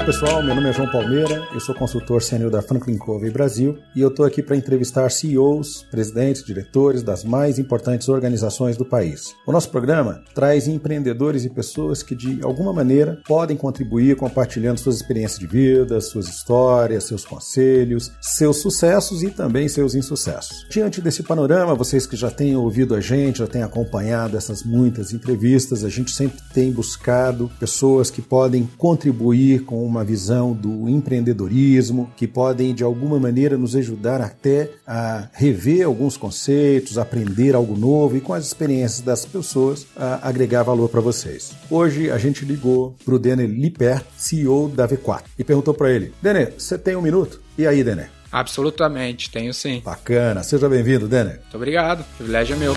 Olá pessoal, meu nome é João Palmeira, eu sou consultor sênior da Franklin Covey Brasil e eu estou aqui para entrevistar CEOs, presidentes, diretores das mais importantes organizações do país. O nosso programa traz empreendedores e pessoas que de alguma maneira podem contribuir compartilhando suas experiências de vida, suas histórias, seus conselhos, seus sucessos e também seus insucessos. Diante desse panorama, vocês que já têm ouvido a gente, já têm acompanhado essas muitas entrevistas, a gente sempre tem buscado pessoas que podem contribuir com uma visão do empreendedorismo, que podem de alguma maneira nos ajudar até a rever alguns conceitos, aprender algo novo e com as experiências das pessoas a agregar valor para vocês. Hoje a gente ligou para o Denner Liper, CEO da V4, e perguntou para ele: Denner, você tem um minuto? E aí, Denner? Absolutamente, tenho sim. Bacana, seja bem-vindo, Denner. Muito obrigado, o privilégio é meu.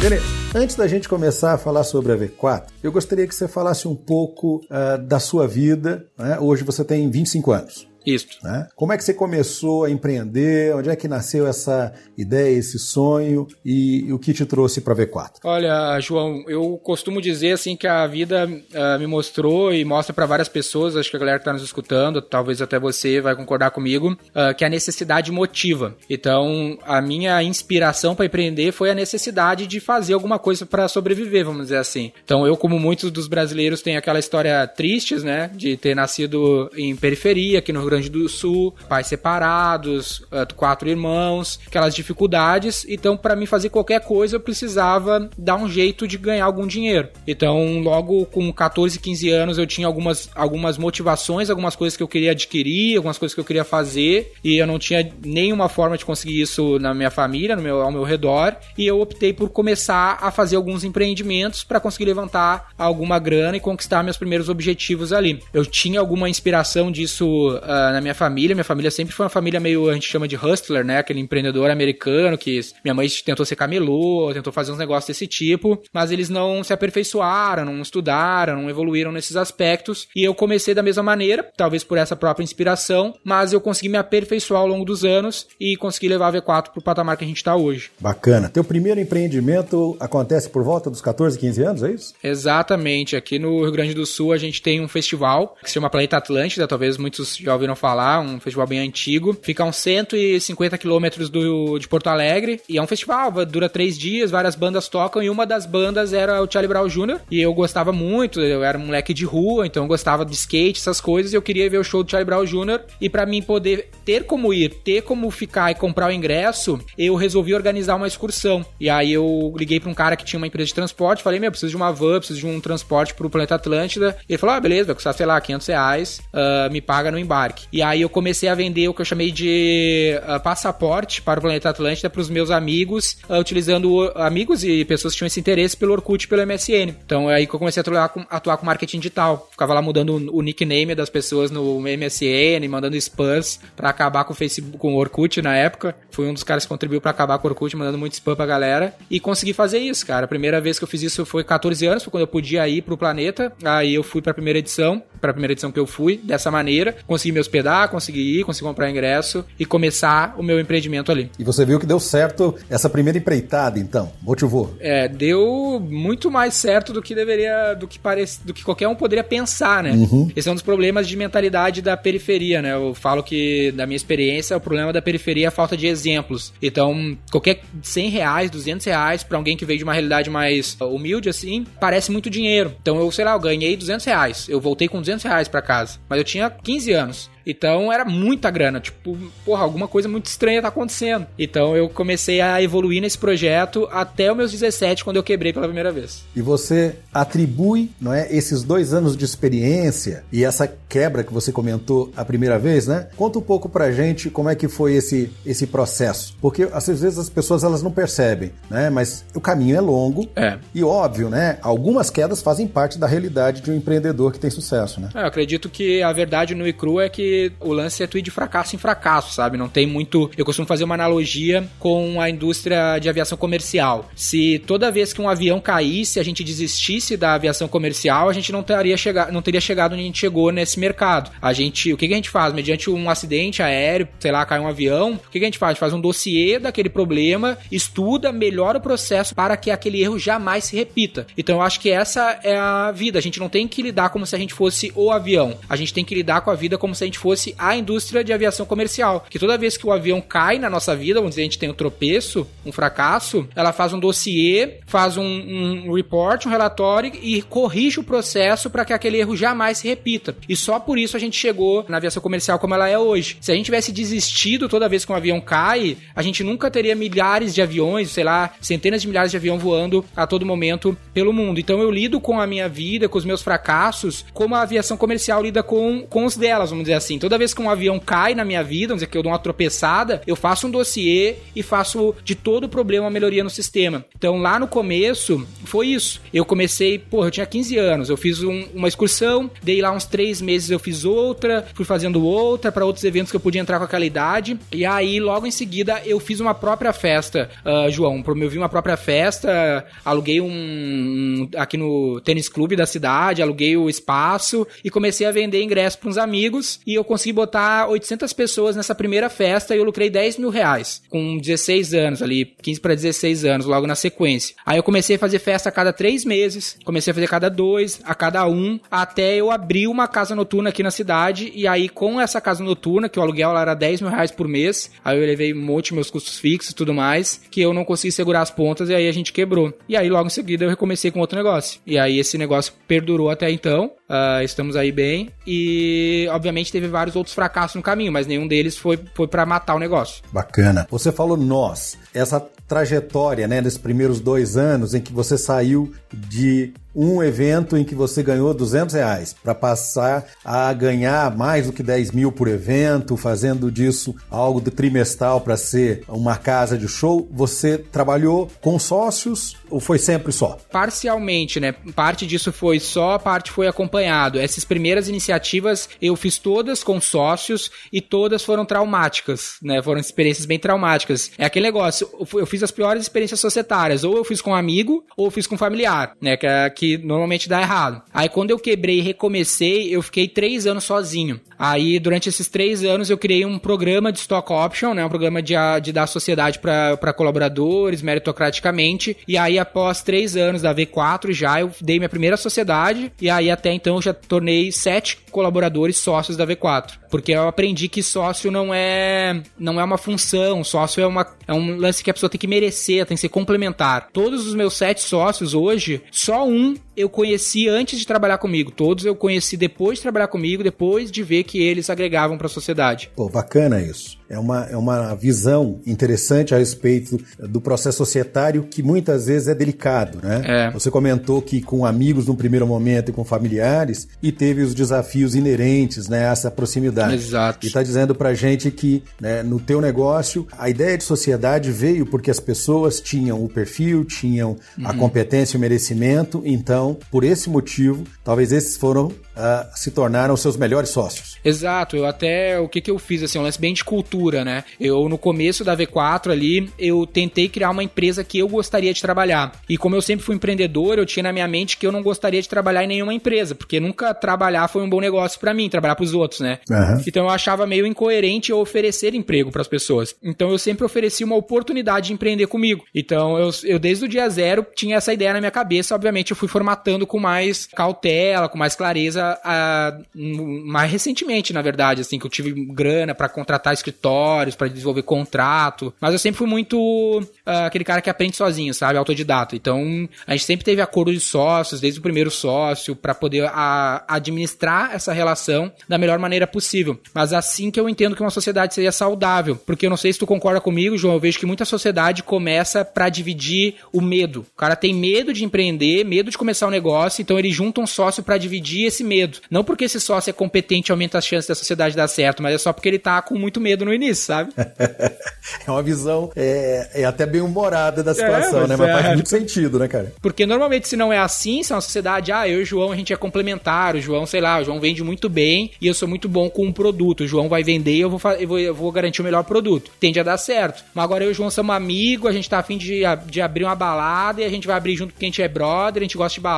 Denner, Antes da gente começar a falar sobre a V4, eu gostaria que você falasse um pouco uh, da sua vida. Né? Hoje você tem 25 anos. Isso. Né? Como é que você começou a empreender? Onde é que nasceu essa ideia, esse sonho e, e o que te trouxe para a V4? Olha, João, eu costumo dizer assim que a vida uh, me mostrou e mostra para várias pessoas, acho que a galera que está nos escutando, talvez até você vai concordar comigo, uh, que a necessidade motiva. Então, a minha inspiração para empreender foi a necessidade de fazer alguma coisa para sobreviver, vamos dizer assim. Então, eu, como muitos dos brasileiros, tenho aquela história tristes, né, de ter nascido em periferia, aqui no Rio Grande do Sul, pais separados, eh, quatro irmãos, aquelas dificuldades. Então, para mim fazer qualquer coisa, eu precisava dar um jeito de ganhar algum dinheiro. Então, logo com 14, 15 anos, eu tinha algumas, algumas motivações, algumas coisas que eu queria adquirir, algumas coisas que eu queria fazer, e eu não tinha nenhuma forma de conseguir isso na minha família, no meu, ao meu redor, e eu optei por começar a fazer alguns empreendimentos para conseguir levantar alguma grana e conquistar meus primeiros objetivos ali. Eu tinha alguma inspiração disso uh, na minha família. Minha família sempre foi uma família meio, a gente chama de hustler, né? Aquele empreendedor americano que minha mãe tentou ser camelô, tentou fazer uns negócios desse tipo, mas eles não se aperfeiçoaram, não estudaram, não evoluíram nesses aspectos. E eu comecei da mesma maneira, talvez por essa própria inspiração, mas eu consegui me aperfeiçoar ao longo dos anos e consegui levar a V4 pro patamar que a gente tá hoje. Bacana. Teu primeiro empreendimento acontece por volta dos 14, 15 anos, é isso? Exatamente. Aqui no Rio Grande do Sul a gente tem um festival que se chama Planeta Atlântida, talvez muitos já ouviram falar, um festival bem antigo. Fica uns 150 quilômetros de Porto Alegre. E é um festival, dura três dias, várias bandas tocam. E uma das bandas era o Charlie Brown Jr. E eu gostava muito, eu era um moleque de rua, então eu gostava de skate, essas coisas. E eu queria ver o show do Charlie Brown Jr. E para mim poder ter como ir, ter como ficar e comprar o ingresso, eu resolvi organizar uma excursão. E aí eu liguei pra um cara que tinha uma empresa de transporte, falei, meu, preciso de uma van, preciso de um transporte pro Planeta Atlântida. E ele falou, ah, beleza, vai custar, sei lá, 500 reais, uh, me paga no embarque. E aí eu comecei a vender o que eu chamei de uh, passaporte para o planeta Atlântida para os meus amigos, uh, utilizando amigos e pessoas que tinham esse interesse pelo Orkut e pelo MSN. Então é aí que eu comecei a atuar com, atuar com marketing digital. Ficava lá mudando o, o nickname das pessoas no MSN, mandando spams para acabar com o Facebook, com o Orkut na época. Fui um dos caras que contribuiu para acabar com o Orkut, mandando muito spam pra galera. E consegui fazer isso, cara. A primeira vez que eu fiz isso foi 14 anos, foi quando eu podia ir pro planeta. Aí eu fui pra primeira edição, pra primeira edição que eu fui, dessa maneira. Consegui me hospedar, consegui ir, consegui comprar ingresso e começar o meu empreendimento ali. E você viu que deu certo essa primeira empreitada, então? Motivou? É, deu muito mais certo do que deveria, do que parece, do que qualquer um poderia pensar, né? Uhum. Esse é um dos problemas de mentalidade da periferia, né? Eu falo que, da minha experiência, o problema da periferia é a falta de exemplos. Então, qualquer 100 reais, 200 reais para alguém que veio de uma realidade mais humilde, assim, parece muito dinheiro. Então, eu, sei lá, eu ganhei 200 reais. Eu voltei com 200 reais para casa. Mas eu tinha 15 anos. Então era muita grana, tipo, porra, alguma coisa muito estranha tá acontecendo. Então eu comecei a evoluir nesse projeto até os meus 17, quando eu quebrei pela primeira vez. E você atribui, não é, esses dois anos de experiência e essa quebra que você comentou a primeira vez, né? Conta um pouco pra gente como é que foi esse, esse processo. Porque às vezes as pessoas elas não percebem, né? Mas o caminho é longo. É. E óbvio, né? Algumas quedas fazem parte da realidade de um empreendedor que tem sucesso, né? É, eu acredito que a verdade no e cru é que o lance é tu ir de fracasso em fracasso, sabe? Não tem muito. Eu costumo fazer uma analogia com a indústria de aviação comercial. Se toda vez que um avião caísse, a gente desistisse da aviação comercial, a gente não teria chegado, não teria chegado onde a gente chegou nesse mercado. A gente, o que, que a gente faz? Mediante um acidente aéreo, sei lá, cai um avião, o que, que a gente faz? A gente faz um dossiê daquele problema, estuda, melhora o processo para que aquele erro jamais se repita. Então eu acho que essa é a vida. A gente não tem que lidar como se a gente fosse o avião. A gente tem que lidar com a vida como se a gente fosse a indústria de aviação comercial. Que toda vez que o avião cai na nossa vida, vamos dizer, a gente tem um tropeço, um fracasso, ela faz um dossiê, faz um, um report, um relatório e corrige o processo para que aquele erro jamais se repita. E só por isso a gente chegou na aviação comercial como ela é hoje. Se a gente tivesse desistido toda vez que um avião cai, a gente nunca teria milhares de aviões, sei lá, centenas de milhares de aviões voando a todo momento pelo mundo. Então eu lido com a minha vida, com os meus fracassos, como a aviação comercial lida com, com os delas, vamos dizer assim. Toda vez que um avião cai na minha vida, vamos dizer que eu dou uma tropeçada, eu faço um dossiê e faço de todo o problema uma melhoria no sistema. Então lá no começo foi isso. Eu comecei, porra, eu tinha 15 anos, eu fiz um, uma excursão, dei lá uns três meses eu fiz outra, fui fazendo outra para outros eventos que eu podia entrar com aquela idade. E aí logo em seguida eu fiz uma própria festa, uh, João, promovi uma própria festa, aluguei um, um aqui no tênis clube da cidade, aluguei o espaço e comecei a vender ingressos para uns amigos e eu consegui botar 800 pessoas nessa primeira festa e eu lucrei 10 mil reais com 16 anos ali, 15 para 16 anos, logo na sequência. Aí eu comecei a fazer festa a cada três meses, comecei a fazer a cada dois, a cada um, até eu abrir uma casa noturna aqui na cidade e aí com essa casa noturna, que o aluguel era 10 mil reais por mês, aí eu levei um monte de meus custos fixos e tudo mais, que eu não consegui segurar as pontas e aí a gente quebrou. E aí logo em seguida eu recomecei com outro negócio. E aí esse negócio perdurou até então, uh, estamos aí bem e obviamente teve vários outros fracassos no caminho, mas nenhum deles foi, foi para matar o negócio. Bacana. Você falou nós, essa trajetória, né, nesses primeiros dois anos em que você saiu de um evento em que você ganhou 200 reais para passar a ganhar mais do que 10 mil por evento, fazendo disso algo de trimestral para ser uma casa de show, você trabalhou com sócios ou foi sempre só? Parcialmente, né? Parte disso foi só, parte foi acompanhado. Essas primeiras iniciativas eu fiz todas com sócios e todas foram traumáticas, né? Foram experiências bem traumáticas. É aquele negócio, eu fiz as piores experiências societárias, ou eu fiz com um amigo, ou eu fiz com um familiar, né? Que, é, que normalmente dá errado. Aí quando eu quebrei e recomecei, eu fiquei três anos sozinho. Aí durante esses três anos eu criei um programa de stock option, né? Um programa de, de dar sociedade para colaboradores, meritocraticamente. E aí após três anos da V4 já eu dei minha primeira sociedade. E aí até então eu já tornei sete colaboradores sócios da V4. Porque eu aprendi que sócio não é não é uma função, sócio é, uma, é um lance que a pessoa tem que merecer, tem que ser complementar. Todos os meus sete sócios hoje, só um eu conheci antes de trabalhar comigo. Todos eu conheci depois de trabalhar comigo, depois de ver que eles agregavam para a sociedade. Pô, bacana isso. É uma, é uma visão interessante a respeito do processo societário que muitas vezes é delicado, né? É. Você comentou que com amigos no primeiro momento e com familiares e teve os desafios inerentes né, a essa proximidade. Exato. E está dizendo para gente que né, no teu negócio a ideia de sociedade veio porque as pessoas tinham o perfil, tinham uhum. a competência e o merecimento, então por esse motivo, talvez esses foram uh, se tornaram seus melhores sócios. Exato, eu até o que, que eu fiz assim, um lance bem de cultura, né? Eu no começo da V4 ali, eu tentei criar uma empresa que eu gostaria de trabalhar. E como eu sempre fui empreendedor, eu tinha na minha mente que eu não gostaria de trabalhar em nenhuma empresa, porque nunca trabalhar foi um bom negócio para mim, trabalhar para os outros, né? Uhum. Então eu achava meio incoerente eu oferecer emprego para as pessoas. Então eu sempre ofereci uma oportunidade de empreender comigo. Então eu, eu desde o dia zero tinha essa ideia na minha cabeça, obviamente eu fui formatando com mais cautela, com mais clareza a, mais recentemente, na verdade, assim, que eu tive grana para contratar escritórios, para desenvolver contrato, mas eu sempre fui muito uh, aquele cara que aprende sozinho, sabe, autodidata. Então, a gente sempre teve acordo de sócios, desde o primeiro sócio, para poder a, administrar essa relação da melhor maneira possível. Mas assim que eu entendo que uma sociedade seria saudável, porque eu não sei se tu concorda comigo, João, eu vejo que muita sociedade começa para dividir o medo. O cara tem medo de empreender, medo de começar começar o um negócio, então ele junta um sócio para dividir esse medo. Não porque esse sócio é competente e aumenta as chances da sociedade dar certo, mas é só porque ele tá com muito medo no início, sabe? é uma visão é, é até bem humorada da situação, é, mas né? Mas é. faz muito sentido, né, cara? Porque normalmente se não é assim, se é uma sociedade, ah, eu e o João a gente é complementar, o João, sei lá, o João vende muito bem e eu sou muito bom com um produto, o João vai vender e eu vou, eu vou, eu vou garantir o melhor produto. Tende a dar certo. Mas agora eu e o João somos amigos, a gente tá afim de, de abrir uma balada e a gente vai abrir junto porque a gente é brother, a gente gosta de balada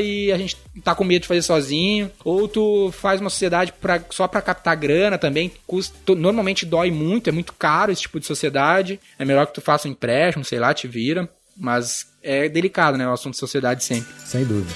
e a gente tá com medo de fazer sozinho. Ou tu faz uma sociedade pra, só para captar grana também, custa, normalmente dói muito, é muito caro esse tipo de sociedade. É melhor que tu faça um empréstimo, sei lá, te vira. Mas é delicado, né? O assunto de sociedade sempre. Sem dúvida.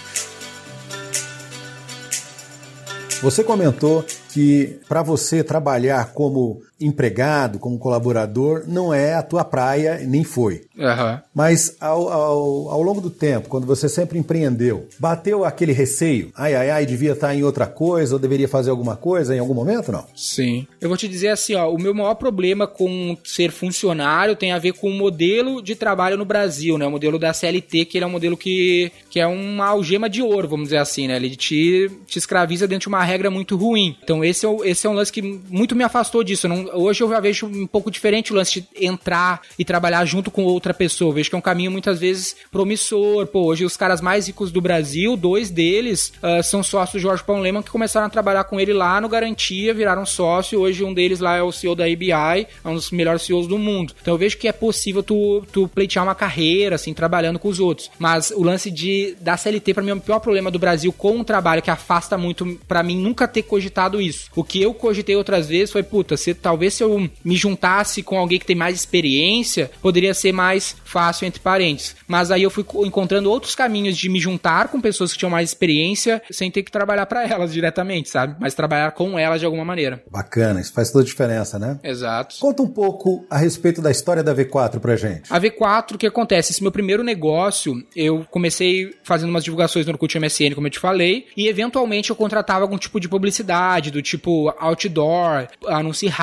Você comentou que para você trabalhar como empregado, como colaborador, não é a tua praia, nem foi. Uhum. Mas ao, ao, ao, longo do tempo, quando você sempre empreendeu, bateu aquele receio? Ai, ai, ai, devia estar em outra coisa, ou deveria fazer alguma coisa em algum momento, não? Sim. Eu vou te dizer assim, ó, o meu maior problema com ser funcionário tem a ver com o modelo de trabalho no Brasil, né? O modelo da CLT, que ele é um modelo que, que é uma algema de ouro, vamos dizer assim, né? Ele te, te escraviza dentro de uma regra muito ruim. Então esse é, esse é um lance que muito me afastou disso. Eu não, hoje eu já vejo um pouco diferente o lance de entrar e trabalhar junto com outra pessoa. Eu vejo que é um caminho muitas vezes promissor. Pô, hoje os caras mais ricos do Brasil, dois deles uh, são sócios do Jorge Paulo Lehmann que começaram a trabalhar com ele lá no Garantia, viraram sócio. Hoje um deles lá é o CEO da ABI, é um dos melhores CEOs do mundo. Então eu vejo que é possível tu, tu pleitear uma carreira, assim, trabalhando com os outros. Mas o lance de da CLT, para mim, é o pior problema do Brasil com o trabalho, que afasta muito, para mim, nunca ter cogitado isso. O que eu cogitei outras vezes foi, puta, se, talvez se eu me juntasse com alguém que tem mais experiência, poderia ser mais fácil entre parentes. Mas aí eu fui encontrando outros caminhos de me juntar com pessoas que tinham mais experiência sem ter que trabalhar para elas diretamente, sabe? Mas trabalhar com elas de alguma maneira. Bacana, isso faz toda a diferença, né? Exato. Conta um pouco a respeito da história da V4 pra gente. A V4, o que acontece? Esse meu primeiro negócio, eu comecei fazendo umas divulgações no Orkut MSN, como eu te falei, e eventualmente eu contratava algum tipo de publicidade, do tipo outdoor, anúncio rádio,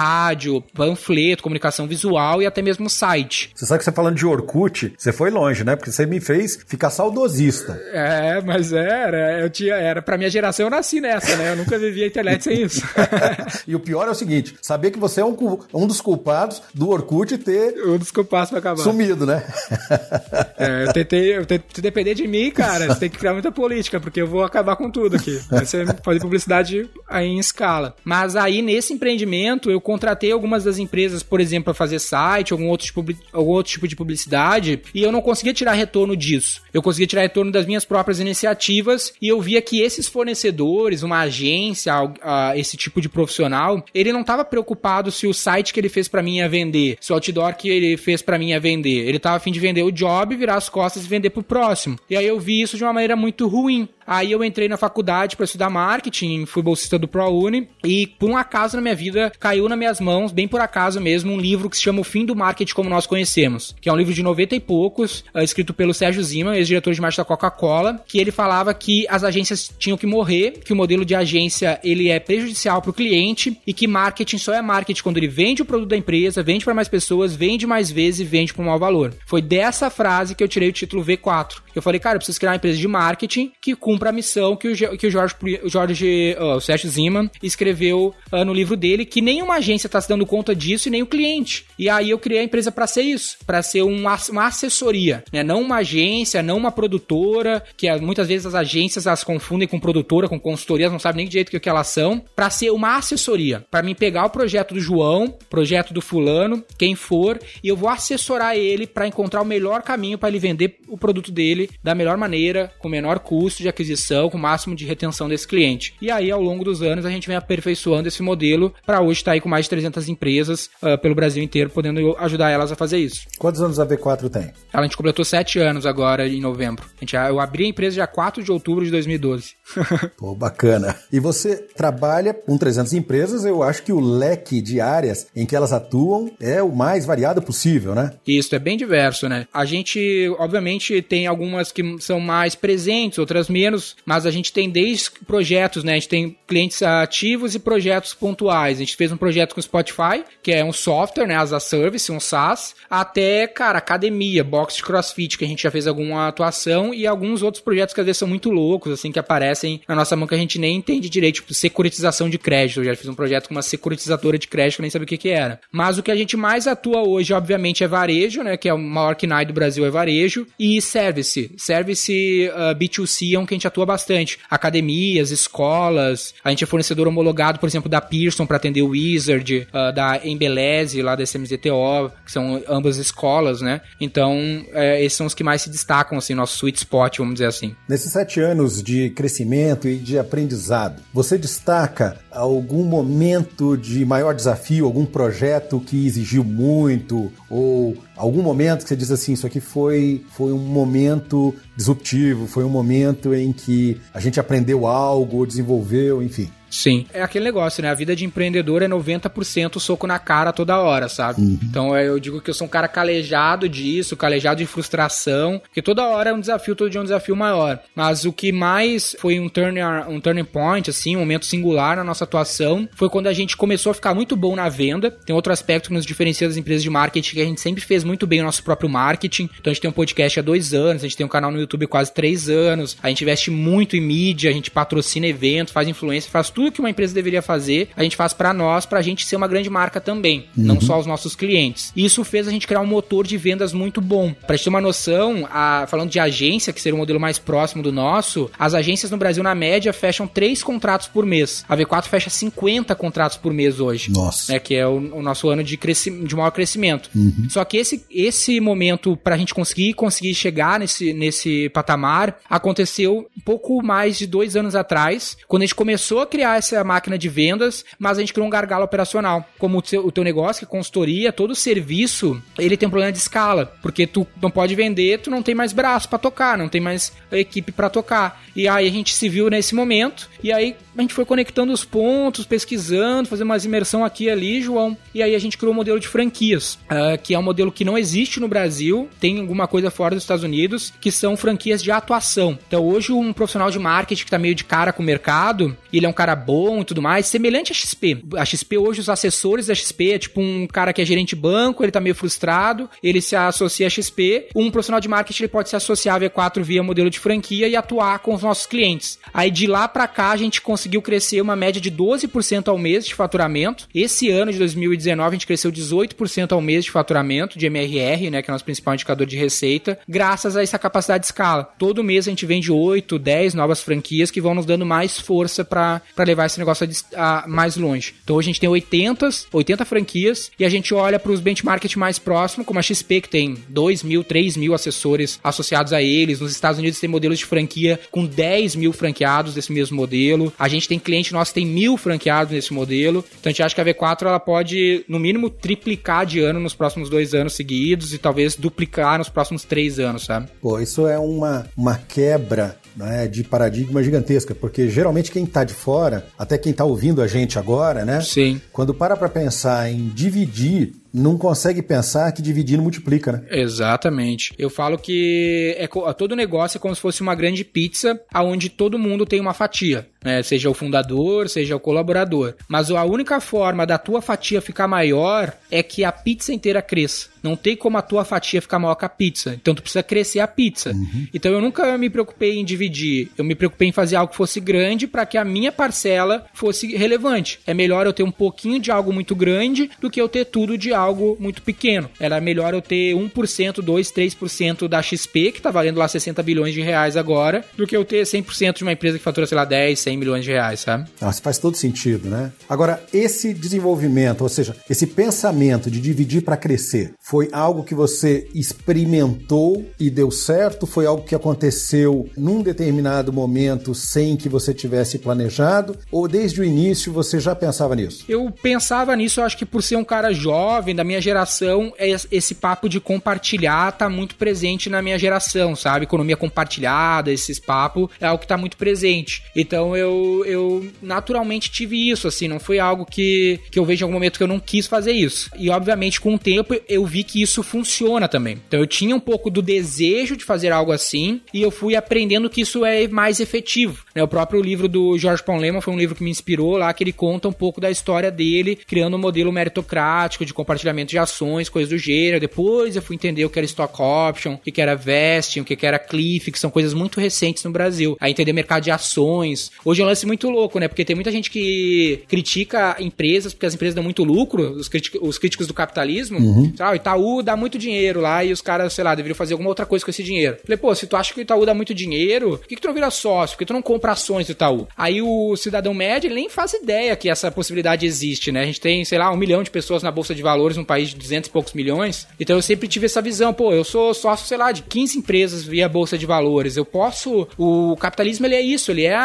panfleto, comunicação visual e até mesmo site. Você sabe que você falando de Orkut, você foi longe, né? Porque você me fez ficar saudosista. É, mas era, eu tinha, era pra minha geração eu nasci nessa, né? Eu nunca vivi a internet sem isso. e o pior é o seguinte, saber que você é um, um dos culpados do Orkut ter um dos culpados pra acabar. Sumido, né? é, eu tentei, eu tentei, se depender de mim, cara, você tem que criar muita política, porque eu vou acabar com tudo aqui. Você fazer publicidade aí em escala. Mas aí, nesse empreendimento, eu contratei algumas das empresas, por exemplo, para fazer site, algum outro, tipo, algum outro tipo de publicidade, e eu não conseguia tirar retorno disso. Eu conseguia tirar retorno das minhas próprias iniciativas, e eu via que esses fornecedores, uma agência, esse tipo de profissional, ele não estava preocupado se o site que ele fez para mim ia vender, se o outdoor que ele fez para mim ia vender. Ele estava afim de vender o job, virar as costas e vender pro próximo. E aí eu vi isso de uma maneira muito ruim. Aí eu entrei na faculdade para estudar marketing, fui bolsista do ProUni e por um acaso na minha vida caiu nas minhas mãos, bem por acaso mesmo, um livro que se chama O Fim do Marketing como nós conhecemos, que é um livro de 90 e poucos, uh, escrito pelo Sérgio Zima, ex-diretor de marketing da Coca-Cola, que ele falava que as agências tinham que morrer, que o modelo de agência ele é prejudicial para o cliente e que marketing só é marketing quando ele vende o produto da empresa, vende para mais pessoas, vende mais vezes e vende por um mau valor. Foi dessa frase que eu tirei o título V4. Eu falei, cara, eu preciso criar uma empresa de marketing que cumpra a missão que o, que o Jorge, Jorge o Sérgio Zima escreveu uh, no livro dele, que nenhuma agência está se dando conta disso e nem o cliente. E aí eu criei a empresa para ser isso, para ser uma, uma assessoria, né? Não uma agência, não uma produtora, que é, muitas vezes as agências as confundem com produtora, com consultoria, não sabem nem direito o que elas são, para ser uma assessoria, para mim pegar o projeto do João, projeto do fulano, quem for, e eu vou assessorar ele para encontrar o melhor caminho para ele vender o produto dele da melhor maneira, com menor custo de aquisição com o máximo de retenção desse cliente. E aí, ao longo dos anos, a gente vem aperfeiçoando esse modelo para hoje estar tá aí com mais de 300 empresas uh, pelo Brasil inteiro, podendo ajudar elas a fazer isso. Quantos anos a V4 tem? A gente completou 7 anos agora, em novembro. A gente, eu abri a empresa dia 4 de outubro de 2012. Pô, bacana. E você trabalha com 300 empresas, eu acho que o leque de áreas em que elas atuam é o mais variado possível, né? Isso, é bem diverso, né? A gente, obviamente, tem algumas que são mais presentes, outras menos, mas a gente tem desde projetos, né? A gente tem clientes ativos e projetos pontuais. A gente fez um projeto com o Spotify, que é um software, né? As a service, um SaaS, até, cara, academia, box de crossfit, que a gente já fez alguma atuação, e alguns outros projetos que às vezes são muito loucos, assim, que aparecem na nossa mão que a gente nem entende direito, tipo securitização de crédito. Eu já fiz um projeto com uma securitizadora de crédito que eu nem sabia o que, que era. Mas o que a gente mais atua hoje, obviamente, é varejo, né? Que é o maior KNAI do Brasil é varejo, e service. Service uh, ah, B2C é um que a gente atua bastante. Academias, escolas, a gente é fornecedor homologado, por exemplo, da Pearson para atender o Wizard, uh, da Embeleze, lá da SMZTO, que são ambas escolas, né? Então, é, esses são os que mais se destacam, assim, nosso sweet spot, vamos dizer assim. Nesses sete anos de crescimento e de aprendizado, você destaca algum momento de maior desafio, algum projeto que exigiu muito, ou algum momento que você diz assim, isso aqui foi, foi um momento disruptivo, foi um momento em que a gente aprendeu algo, desenvolveu, enfim. Sim. É aquele negócio, né? A vida de empreendedor é 90% soco na cara toda hora, sabe? Uhum. Então é, eu digo que eu sou um cara calejado disso, calejado de frustração, porque toda hora é um desafio, todo dia é um desafio maior. Mas o que mais foi um, turn, um turning point, assim, um momento singular na nossa atuação, foi quando a gente começou a ficar muito bom na venda. Tem outro aspecto que nos diferencia das empresas de marketing, que a gente sempre fez muito bem o nosso próprio marketing. Então a gente tem um podcast há dois anos, a gente tem um canal no YouTube há quase três anos, a gente investe muito em mídia, a gente patrocina eventos, faz influência, faz tudo que uma empresa deveria fazer, a gente faz para nós, pra gente ser uma grande marca também, uhum. não só os nossos clientes. E isso fez a gente criar um motor de vendas muito bom. Pra gente ter uma noção, a, falando de agência, que seria o modelo mais próximo do nosso, as agências no Brasil, na média, fecham três contratos por mês. A V4 fecha 50 contratos por mês hoje. Nossa. Né, que é o, o nosso ano de, de maior crescimento. Uhum. Só que esse, esse momento pra gente conseguir, conseguir chegar nesse, nesse patamar aconteceu um pouco mais de dois anos atrás, quando a gente começou a criar criar essa máquina de vendas, mas a gente criou um gargalo operacional. Como o teu, o teu negócio, que é consultoria, todo serviço, ele tem um problema de escala, porque tu não pode vender, tu não tem mais braço para tocar, não tem mais equipe para tocar. E aí a gente se viu nesse momento, e aí a gente foi conectando os pontos, pesquisando, fazendo umas imersão aqui e ali, João, e aí a gente criou um modelo de franquias, uh, que é um modelo que não existe no Brasil, tem alguma coisa fora dos Estados Unidos, que são franquias de atuação. Então hoje um profissional de marketing que tá meio de cara com o mercado, ele é um cara bom e tudo mais, semelhante a XP. A XP hoje, os assessores da XP é tipo um cara que é gerente banco, ele tá meio frustrado, ele se associa a XP. Um profissional de marketing ele pode se associar a V4 via modelo de franquia e atuar com os nossos clientes. Aí de lá para cá a gente conseguiu crescer uma média de 12% ao mês de faturamento. Esse ano de 2019 a gente cresceu 18% ao mês de faturamento de MRR, né, que é o nosso principal indicador de receita, graças a essa capacidade de escala. Todo mês a gente vende 8, 10 novas franquias que vão nos dando mais força para levar esse negócio a, a, mais longe. Então a gente tem 80, 80 franquias e a gente olha para os benchmarks mais próximos, como a XP, que tem 2 mil, 3 mil assessores associados a eles. Nos Estados Unidos tem modelos de franquia com 10 mil franqueados desse mesmo modelo. A gente tem cliente nosso tem mil franqueados nesse modelo. Então a gente acha que a V4 ela pode, no mínimo, triplicar de ano nos próximos dois anos seguidos e talvez duplicar nos próximos três anos, sabe? Pô, isso é uma, uma quebra né, de paradigma gigantesca, porque geralmente quem está de fora, até quem está ouvindo a gente agora, né? Sim. Quando para para pensar em dividir não consegue pensar que dividindo multiplica, né? Exatamente. Eu falo que é, todo negócio é como se fosse uma grande pizza, aonde todo mundo tem uma fatia, né? Seja o fundador, seja o colaborador. Mas a única forma da tua fatia ficar maior é que a pizza inteira cresça. Não tem como a tua fatia ficar maior que a pizza. Então tu precisa crescer a pizza. Uhum. Então eu nunca me preocupei em dividir. Eu me preocupei em fazer algo que fosse grande para que a minha parcela fosse relevante. É melhor eu ter um pouquinho de algo muito grande do que eu ter tudo de algo muito pequeno. Era melhor eu ter 1%, 2, 3% da XP, que tá valendo lá 60 bilhões de reais agora, do que eu ter 100% de uma empresa que fatura, sei lá, 10, 100 milhões de reais, sabe? Nossa, faz todo sentido, né? Agora, esse desenvolvimento, ou seja, esse pensamento de dividir para crescer, foi algo que você experimentou e deu certo? Foi algo que aconteceu num determinado momento sem que você tivesse planejado? Ou desde o início você já pensava nisso? Eu pensava nisso, eu acho que por ser um cara jovem, da minha geração, é esse papo de compartilhar tá muito presente na minha geração, sabe? Economia compartilhada, esses papos, é algo que tá muito presente. Então eu eu, eu naturalmente tive isso, assim, não foi algo que, que eu vejo em algum momento que eu não quis fazer isso. E obviamente com o tempo eu vi que isso funciona também. Então eu tinha um pouco do desejo de fazer algo assim e eu fui aprendendo que isso é mais efetivo. Né? O próprio livro do Jorge Paul Lehmann foi um livro que me inspirou lá, que ele conta um pouco da história dele, criando um modelo meritocrático de compartilhamento de ações, coisas do gênero. Depois eu fui entender o que era stock option, o que era vesting, o que era cliff, que são coisas muito recentes no Brasil. Aí entender mercado de ações. Hoje é um lance muito louco, né? Porque tem muita gente que critica empresas porque as empresas dão muito lucro, os, os críticos do capitalismo. Uhum. Ah, o Itaú dá muito dinheiro lá e os caras, sei lá, deveriam fazer alguma outra coisa com esse dinheiro. Falei, pô, se tu acha que o Itaú dá muito dinheiro, por que, que tu não vira sócio? Por que tu não compra ações do Itaú? Aí o cidadão médio ele nem faz ideia que essa possibilidade existe, né? A gente tem, sei lá, um milhão de pessoas na Bolsa de Valores num país de 200 e poucos milhões. Então eu sempre tive essa visão, pô, eu sou sócio, sei lá, de 15 empresas via Bolsa de Valores. Eu posso. O capitalismo ele é isso, ele é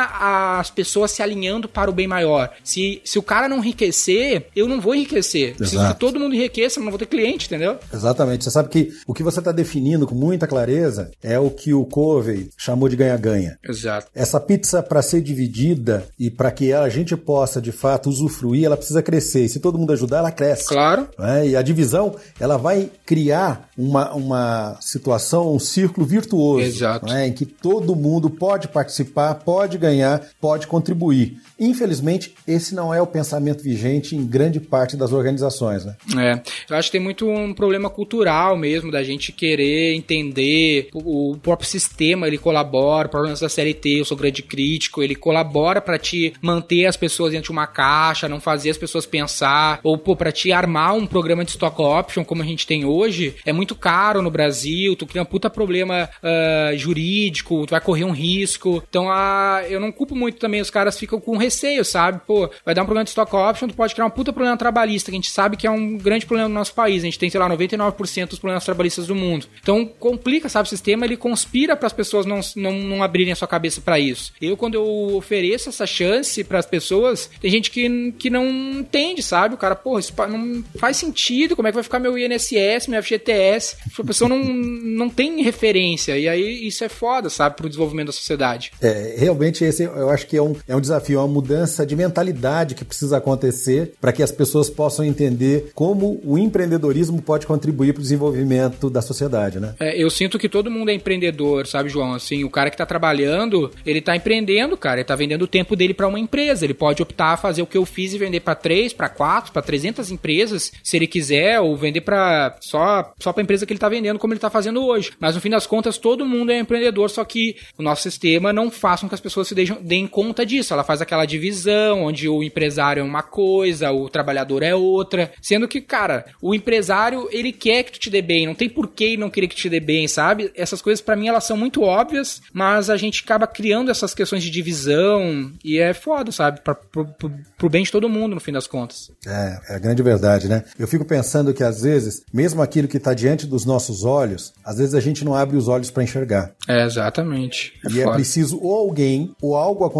as pessoas se alinhando para o bem maior. Se, se o cara não enriquecer, eu não vou enriquecer. Se todo mundo enriqueça, eu não vou ter cliente, entendeu? Exatamente. Você sabe que o que você está definindo com muita clareza é o que o Covey chamou de ganha-ganha. Exato. Essa pizza, para ser dividida e para que a gente possa, de fato, usufruir, ela precisa crescer. E se todo mundo ajudar, ela cresce. Claro. É? E a divisão, ela vai criar uma, uma situação, um círculo virtuoso. Exato. É? Em que todo mundo pode participar, pode ganhar, pode contribuir. Infelizmente, esse não é o pensamento vigente em grande parte das organizações, né? É, eu acho que tem muito um problema cultural mesmo, da gente querer entender o, próprio sistema, ele colabora, problemas da CLT, eu sou grande crítico, ele colabora para te manter as pessoas dentro de uma caixa, não fazer as pessoas pensar, ou pô, para te armar um programa de stock option como a gente tem hoje, é muito caro no Brasil, tu cria um puta problema uh, jurídico, tu vai correr um risco, então uh, eu não culpo muito também, os caras ficam com receio, sabe? Pô, vai dar um problema de stock option, tu pode criar um puta problema trabalhista, que a gente sabe que é um grande problema no nosso país. A gente tem, sei lá, 99% dos problemas trabalhistas do mundo. Então, complica, sabe? O sistema ele conspira para as pessoas não, não, não abrirem a sua cabeça para isso. Eu, quando eu ofereço essa chance para as pessoas, tem gente que, que não entende, sabe? O cara, pô, isso não faz sentido. Como é que vai ficar meu INSS, meu FGTS? A pessoa não, não tem referência. E aí isso é foda, sabe? Pro desenvolvimento da sociedade. É, realmente, esse eu acho que é um, é um desafio, é uma mudança de mentalidade que precisa acontecer para que as pessoas possam entender como o empreendedorismo pode contribuir para o desenvolvimento da sociedade, né? É, eu sinto que todo mundo é empreendedor, sabe, João? Assim, o cara que está trabalhando, ele está empreendendo, cara, ele está vendendo o tempo dele para uma empresa. Ele pode optar a fazer o que eu fiz e vender para três, para quatro, para 300 empresas, se ele quiser, ou vender para só só para empresa que ele está vendendo, como ele está fazendo hoje. Mas no fim das contas, todo mundo é empreendedor, só que o nosso sistema não faz com que as pessoas se deem conta disso. Ela faz aquela divisão onde o empresário é uma coisa, o trabalhador é outra. Sendo que, cara, o empresário, ele quer que tu te dê bem, não tem porquê não querer que tu te dê bem, sabe? Essas coisas para mim elas são muito óbvias, mas a gente acaba criando essas questões de divisão e é foda, sabe? Pra, pro, pro, pro bem de todo mundo, no fim das contas. É, é a grande verdade, né? Eu fico pensando que às vezes, mesmo aquilo que tá diante dos nossos olhos, às vezes a gente não abre os olhos para enxergar. É, exatamente. É e é foda. é preciso ou alguém ou algo acontecer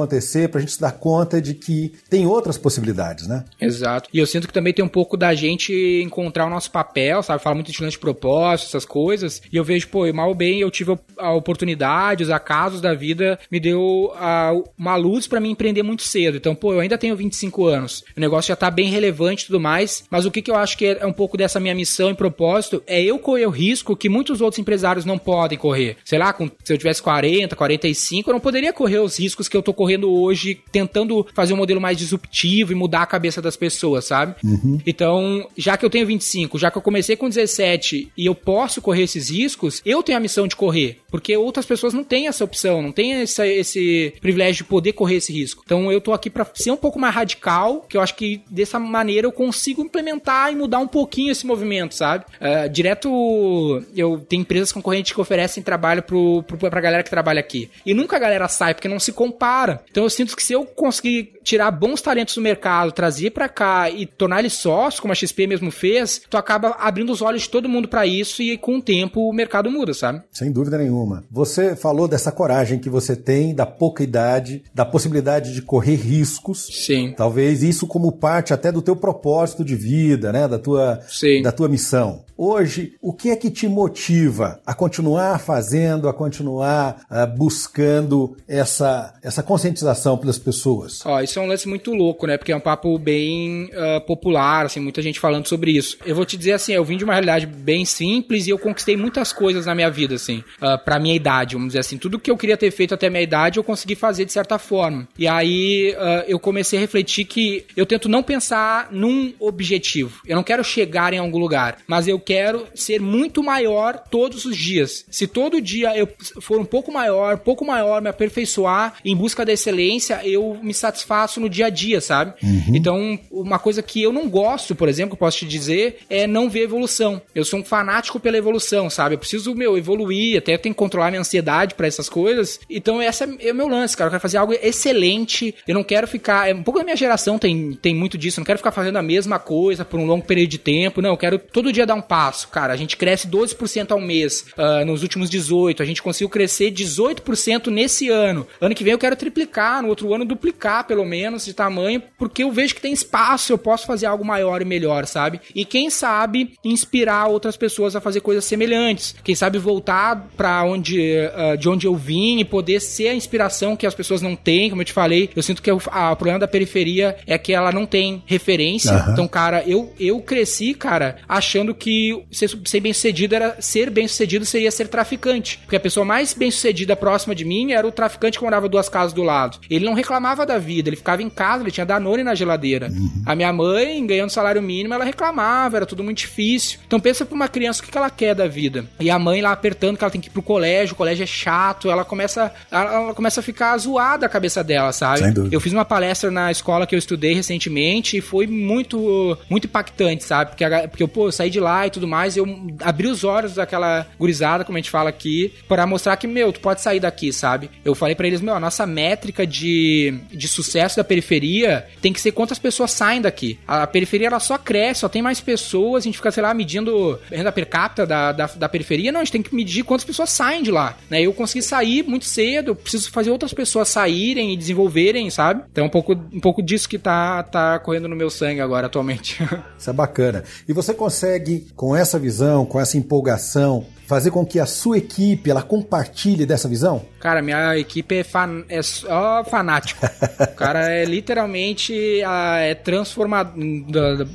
pra gente se dar conta de que tem outras possibilidades, né? Exato. E eu sinto que também tem um pouco da gente encontrar o nosso papel, sabe? Fala muito de lance de propósito, essas coisas. E eu vejo, pô, mal ou bem, eu tive a oportunidade, os acasos da vida me deu a, uma luz para mim empreender muito cedo. Então, pô, eu ainda tenho 25 anos. O negócio já tá bem relevante e tudo mais. Mas o que, que eu acho que é um pouco dessa minha missão e propósito é eu correr o risco que muitos outros empresários não podem correr. Sei lá, com, se eu tivesse 40, 45, eu não poderia correr os riscos que eu tô correndo hoje, tentando fazer um modelo mais disruptivo e mudar a cabeça das pessoas, sabe? Uhum. Então, já que eu tenho 25, já que eu comecei com 17 e eu posso correr esses riscos, eu tenho a missão de correr. Porque outras pessoas não têm essa opção, não têm essa, esse privilégio de poder correr esse risco. Então eu tô aqui para ser um pouco mais radical, que eu acho que dessa maneira eu consigo implementar e mudar um pouquinho esse movimento, sabe? Uh, direto, eu tenho empresas concorrentes que oferecem trabalho pro, pro, pra galera que trabalha aqui. E nunca a galera sai, porque não se compara. Então eu sinto que se eu conseguir tirar bons talentos do mercado, trazer para cá e tornar eles sócios, como a XP mesmo fez, tu acaba abrindo os olhos de todo mundo para isso e com o tempo o mercado muda, sabe? Sem dúvida nenhuma. Você falou dessa coragem que você tem, da pouca idade, da possibilidade de correr riscos. Sim. Talvez isso como parte até do teu propósito de vida, né, da tua Sim. da tua missão. Hoje, o que é que te motiva a continuar fazendo, a continuar uh, buscando essa essa conscientização pelas pessoas? Ó, isso é um lance muito louco, né? Porque é um papo bem uh, popular, assim, muita gente falando sobre isso. Eu vou te dizer assim, eu vim de uma realidade bem simples e eu conquistei muitas coisas na minha vida, assim, uh, pra minha idade, vamos dizer assim. Tudo que eu queria ter feito até minha idade, eu consegui fazer de certa forma. E aí uh, eu comecei a refletir que eu tento não pensar num objetivo. Eu não quero chegar em algum lugar, mas eu quero ser muito maior todos os dias. Se todo dia eu for um pouco maior, pouco maior, me aperfeiçoar em busca da excelência, eu me satisfaço no dia a dia, sabe? Uhum. Então, uma coisa que eu não gosto, por exemplo, posso te dizer, é não ver evolução. Eu sou um fanático pela evolução, sabe? Eu preciso, meu, evoluir, até tenho que controlar minha ansiedade para essas coisas. Então, esse é o meu lance, cara. Eu quero fazer algo excelente. Eu não quero ficar. É, um pouco da minha geração tem, tem muito disso. Eu não quero ficar fazendo a mesma coisa por um longo período de tempo. Não, eu quero todo dia dar um passo, cara. A gente cresce 12% ao mês uh, nos últimos 18. A gente conseguiu crescer 18% nesse ano. Ano que vem eu quero triplicar, no outro ano duplicar, pelo menos, de tamanho, porque eu vejo que tem espaço, eu posso fazer algo maior e melhor, sabe? E quem sabe inspirar outras pessoas a fazer coisas semelhantes. Quem sabe voltar para onde, uh, de onde eu vim e poder ser a inspiração que as pessoas não têm, como eu te falei. Eu sinto que o, a, o problema da periferia é que ela não tem referência. Uhum. Então, cara, eu, eu cresci, cara, achando que ser, ser bem sucedido era ser bem sucedido seria ser traficante. Porque a pessoa mais bem sucedida próxima de mim era o traficante que morava duas casas do lado. Ele não reclamava da vida, ele ficava em casa, ele tinha Danone na geladeira. Uhum. A minha mãe, ganhando salário mínimo, ela reclamava, era tudo muito difícil. Então pensa pra uma criança o que ela quer da vida. E a mãe lá apertando que ela tem que ir pro colégio, o colégio é chato, ela começa, ela, começa a ficar zoada a cabeça dela, sabe? Eu fiz uma palestra na escola que eu estudei recentemente e foi muito, muito impactante, sabe? Porque, porque eu, pô, eu saí de lá e tudo mais, eu abri os olhos daquela gurizada, como a gente fala aqui, para mostrar que, meu, tu pode sair daqui, sabe? Eu falei para eles, meu, a nossa métrica de, de sucesso da periferia tem que ser quantas pessoas saem daqui. A, periferia, ela só cresce, só tem mais pessoas, a gente fica, sei lá, medindo renda per capita da, da, da periferia, não, a gente tem que medir quantas pessoas saem de lá, né? Eu consegui sair muito cedo, eu preciso fazer outras pessoas saírem e desenvolverem, sabe? Então é um pouco, um pouco disso que tá, tá correndo no meu sangue agora, atualmente. Isso é bacana. E você consegue, com essa visão, com essa empolgação, fazer com que a sua equipe ela compartilhe dessa visão? Cara, minha equipe é, fan, é só fanático. o cara é literalmente é transformado,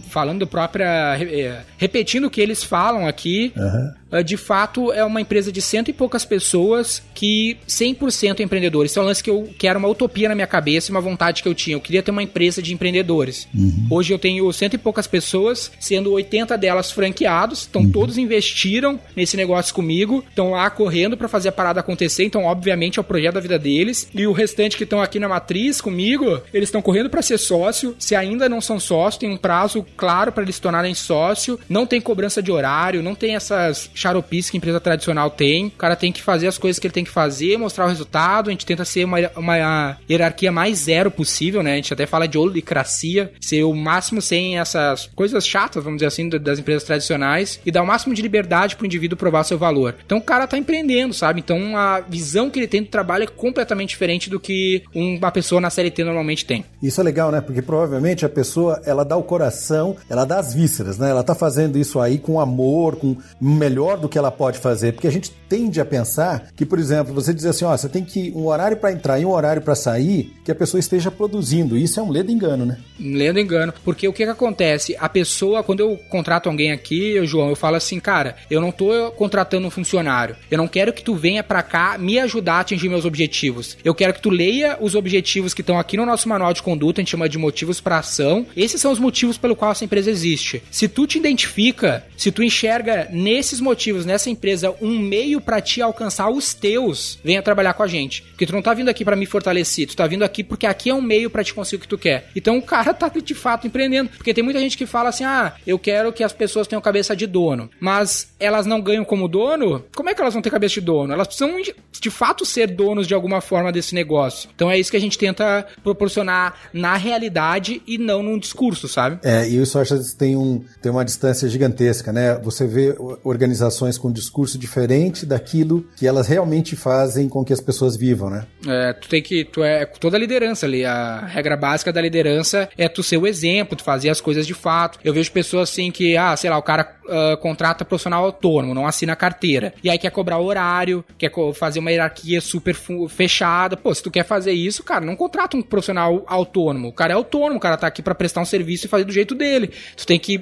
falando do próprio, é, repetindo o que eles falam aqui. Uhum. De fato, é uma empresa de cento e poucas pessoas que 100% empreendedores. Isso é um lance que eu que era uma utopia na minha cabeça, uma vontade que eu tinha. Eu queria ter uma empresa de empreendedores. Uhum. Hoje eu tenho cento e poucas pessoas, sendo 80 delas franqueados. Então uhum. todos investiram nesse negócio comigo, estão lá correndo para fazer a parada acontecer. Então, obviamente, é o projeto da vida deles. E o restante que estão aqui na matriz comigo, eles estão correndo para ser sócio. Se ainda não são sócios, tem um prazo claro para eles se tornarem sócio. Não tem cobrança de horário, não tem essas xaropices que a empresa tradicional tem. O cara tem que fazer as coisas que ele tem que fazer, mostrar o resultado. A gente tenta ser uma, uma hierarquia mais zero possível, né? A gente até fala de olicracia, ser o máximo sem essas coisas chatas, vamos dizer assim, das empresas tradicionais e dar o máximo de liberdade para o indivíduo provar seu valor. Então o cara tá empreendendo, sabe? Então a visão que ele tem do trabalho é completamente diferente do que uma pessoa na CLT normalmente tem. Isso é legal, né? Porque provavelmente a pessoa, ela dá o coração, ela dá as vísceras, né? Ela tá fazendo isso aí com amor, com melhor do que ela pode fazer, porque a gente tende a pensar que, por exemplo, você diz assim, ó, você tem que um horário para entrar e um horário para sair, que a pessoa esteja produzindo. Isso é um ledo engano, né? Um ledo engano, porque o que que acontece? A pessoa, quando eu contrato alguém aqui, João, eu falo assim, cara, eu não tô contratando contratando um funcionário. Eu não quero que tu venha para cá me ajudar a atingir meus objetivos. Eu quero que tu leia os objetivos que estão aqui no nosso manual de conduta, a gente chama de motivos para ação. Esses são os motivos pelo qual essa empresa existe. Se tu te identifica, se tu enxerga nesses motivos, nessa empresa, um meio para te alcançar os teus, venha trabalhar com a gente. Porque tu não tá vindo aqui para me fortalecer, tu tá vindo aqui porque aqui é um meio para te conseguir o que tu quer. Então o cara tá de fato empreendendo. Porque tem muita gente que fala assim: ah, eu quero que as pessoas tenham cabeça de dono, mas elas não ganham como dono, como é que elas vão ter cabeça de dono? Elas precisam de fato ser donos de alguma forma desse negócio. Então é isso que a gente tenta proporcionar na realidade e não num discurso, sabe? É, e acho que tem, um, tem uma distância gigantesca, né? Você vê organizações organizações com um discurso diferente daquilo que elas realmente fazem com que as pessoas vivam, né? É, tu tem que. Tu é toda a liderança ali. A regra básica da liderança é tu ser o exemplo, tu fazer as coisas de fato. Eu vejo pessoas assim que, ah, sei lá, o cara uh, contrata profissional autônomo, não assina carteira. E aí quer cobrar horário, quer fazer uma hierarquia super fechada. Pô, se tu quer fazer isso, cara, não contrata um profissional autônomo. O cara é autônomo, o cara tá aqui para prestar um serviço e fazer do jeito dele. Tu tem que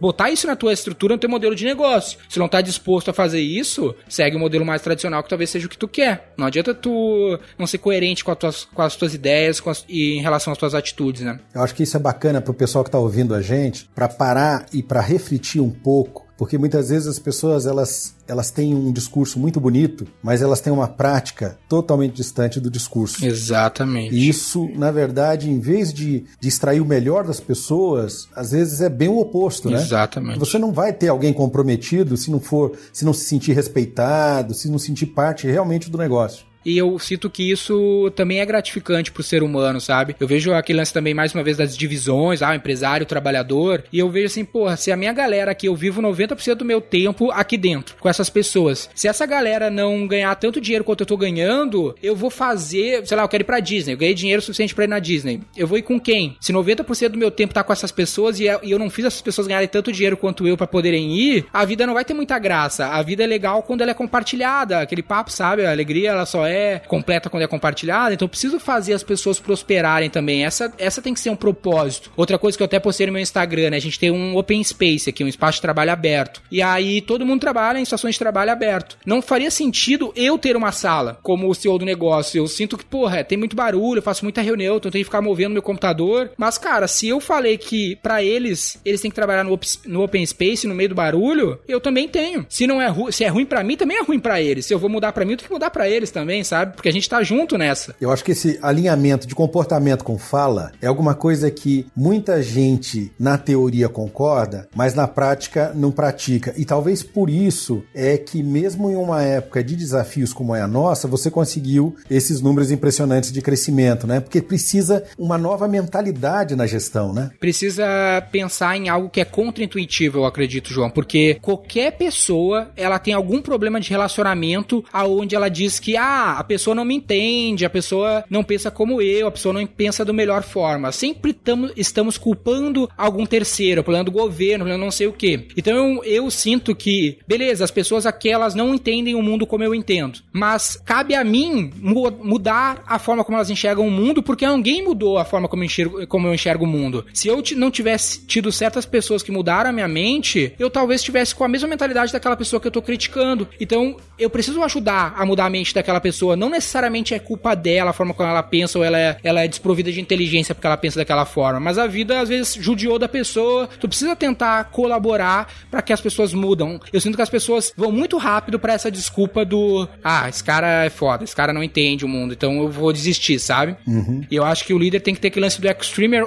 botar isso na tua estrutura, no teu modelo de negócio. Se não tá disposto a fazer isso, segue o modelo mais tradicional que talvez seja o que tu quer. Não adianta tu não ser coerente com, tuas, com as tuas ideias com as, e em relação às tuas atitudes, né? Eu acho que isso é bacana pro pessoal que tá ouvindo a gente, para parar e para refletir um pouco porque muitas vezes as pessoas elas, elas têm um discurso muito bonito, mas elas têm uma prática totalmente distante do discurso. Exatamente. E isso, na verdade, em vez de, de extrair o melhor das pessoas, às vezes é bem o oposto, né? Exatamente. Você não vai ter alguém comprometido se não for, se não se sentir respeitado, se não sentir parte realmente do negócio. E eu sinto que isso também é gratificante pro ser humano, sabe? Eu vejo aquele lance também, mais uma vez, das divisões, ah, empresário, trabalhador. E eu vejo assim, porra, se a minha galera aqui, eu vivo 90% do meu tempo aqui dentro, com essas pessoas. Se essa galera não ganhar tanto dinheiro quanto eu tô ganhando, eu vou fazer, sei lá, eu quero ir pra Disney. Eu ganhei dinheiro suficiente pra ir na Disney. Eu vou ir com quem? Se 90% do meu tempo tá com essas pessoas e eu não fiz essas pessoas ganharem tanto dinheiro quanto eu para poderem ir, a vida não vai ter muita graça. A vida é legal quando ela é compartilhada. Aquele papo, sabe? A alegria, ela só é é completa quando é compartilhada, então eu preciso fazer as pessoas prosperarem também. Essa, essa tem que ser um propósito. Outra coisa que eu até postei no meu Instagram, né? A gente tem um open space aqui, um espaço de trabalho aberto. E aí todo mundo trabalha em situações de trabalho aberto. Não faria sentido eu ter uma sala como o CEO do negócio. Eu sinto que, porra, tem muito barulho, eu faço muita reunião, então eu tenho que ficar movendo meu computador. Mas, cara, se eu falei que para eles, eles têm que trabalhar no, no open space, no meio do barulho, eu também tenho. Se não é, se é ruim para mim, também é ruim para eles. Se eu vou mudar para mim, eu tenho que mudar para eles também, sabe? Porque a gente tá junto nessa. Eu acho que esse alinhamento de comportamento com fala é alguma coisa que muita gente na teoria concorda, mas na prática não pratica. E talvez por isso é que mesmo em uma época de desafios como é a nossa, você conseguiu esses números impressionantes de crescimento, né? Porque precisa uma nova mentalidade na gestão, né? Precisa pensar em algo que é contraintuitivo, eu acredito, João, porque qualquer pessoa, ela tem algum problema de relacionamento aonde ela diz que ah, a pessoa não me entende, a pessoa não pensa como eu, a pessoa não pensa da melhor forma. Sempre tamo, estamos culpando algum terceiro, problema do governo, problema não sei o que. Então eu, eu sinto que, beleza, as pessoas aqui elas não entendem o mundo como eu entendo, mas cabe a mim mudar a forma como elas enxergam o mundo, porque alguém mudou a forma como eu enxergo, como eu enxergo o mundo. Se eu não tivesse tido certas pessoas que mudaram a minha mente, eu talvez estivesse com a mesma mentalidade daquela pessoa que eu tô criticando. Então eu preciso ajudar a mudar a mente daquela pessoa, não necessariamente é culpa dela, a forma como ela pensa, ou ela é, ela é desprovida de inteligência porque ela pensa daquela forma. Mas a vida, às vezes, judiou da pessoa. Tu precisa tentar colaborar para que as pessoas mudam. Eu sinto que as pessoas vão muito rápido para essa desculpa do ah, esse cara é foda, esse cara não entende o mundo, então eu vou desistir, sabe? Uhum. E eu acho que o líder tem que ter aquele lance do extreme,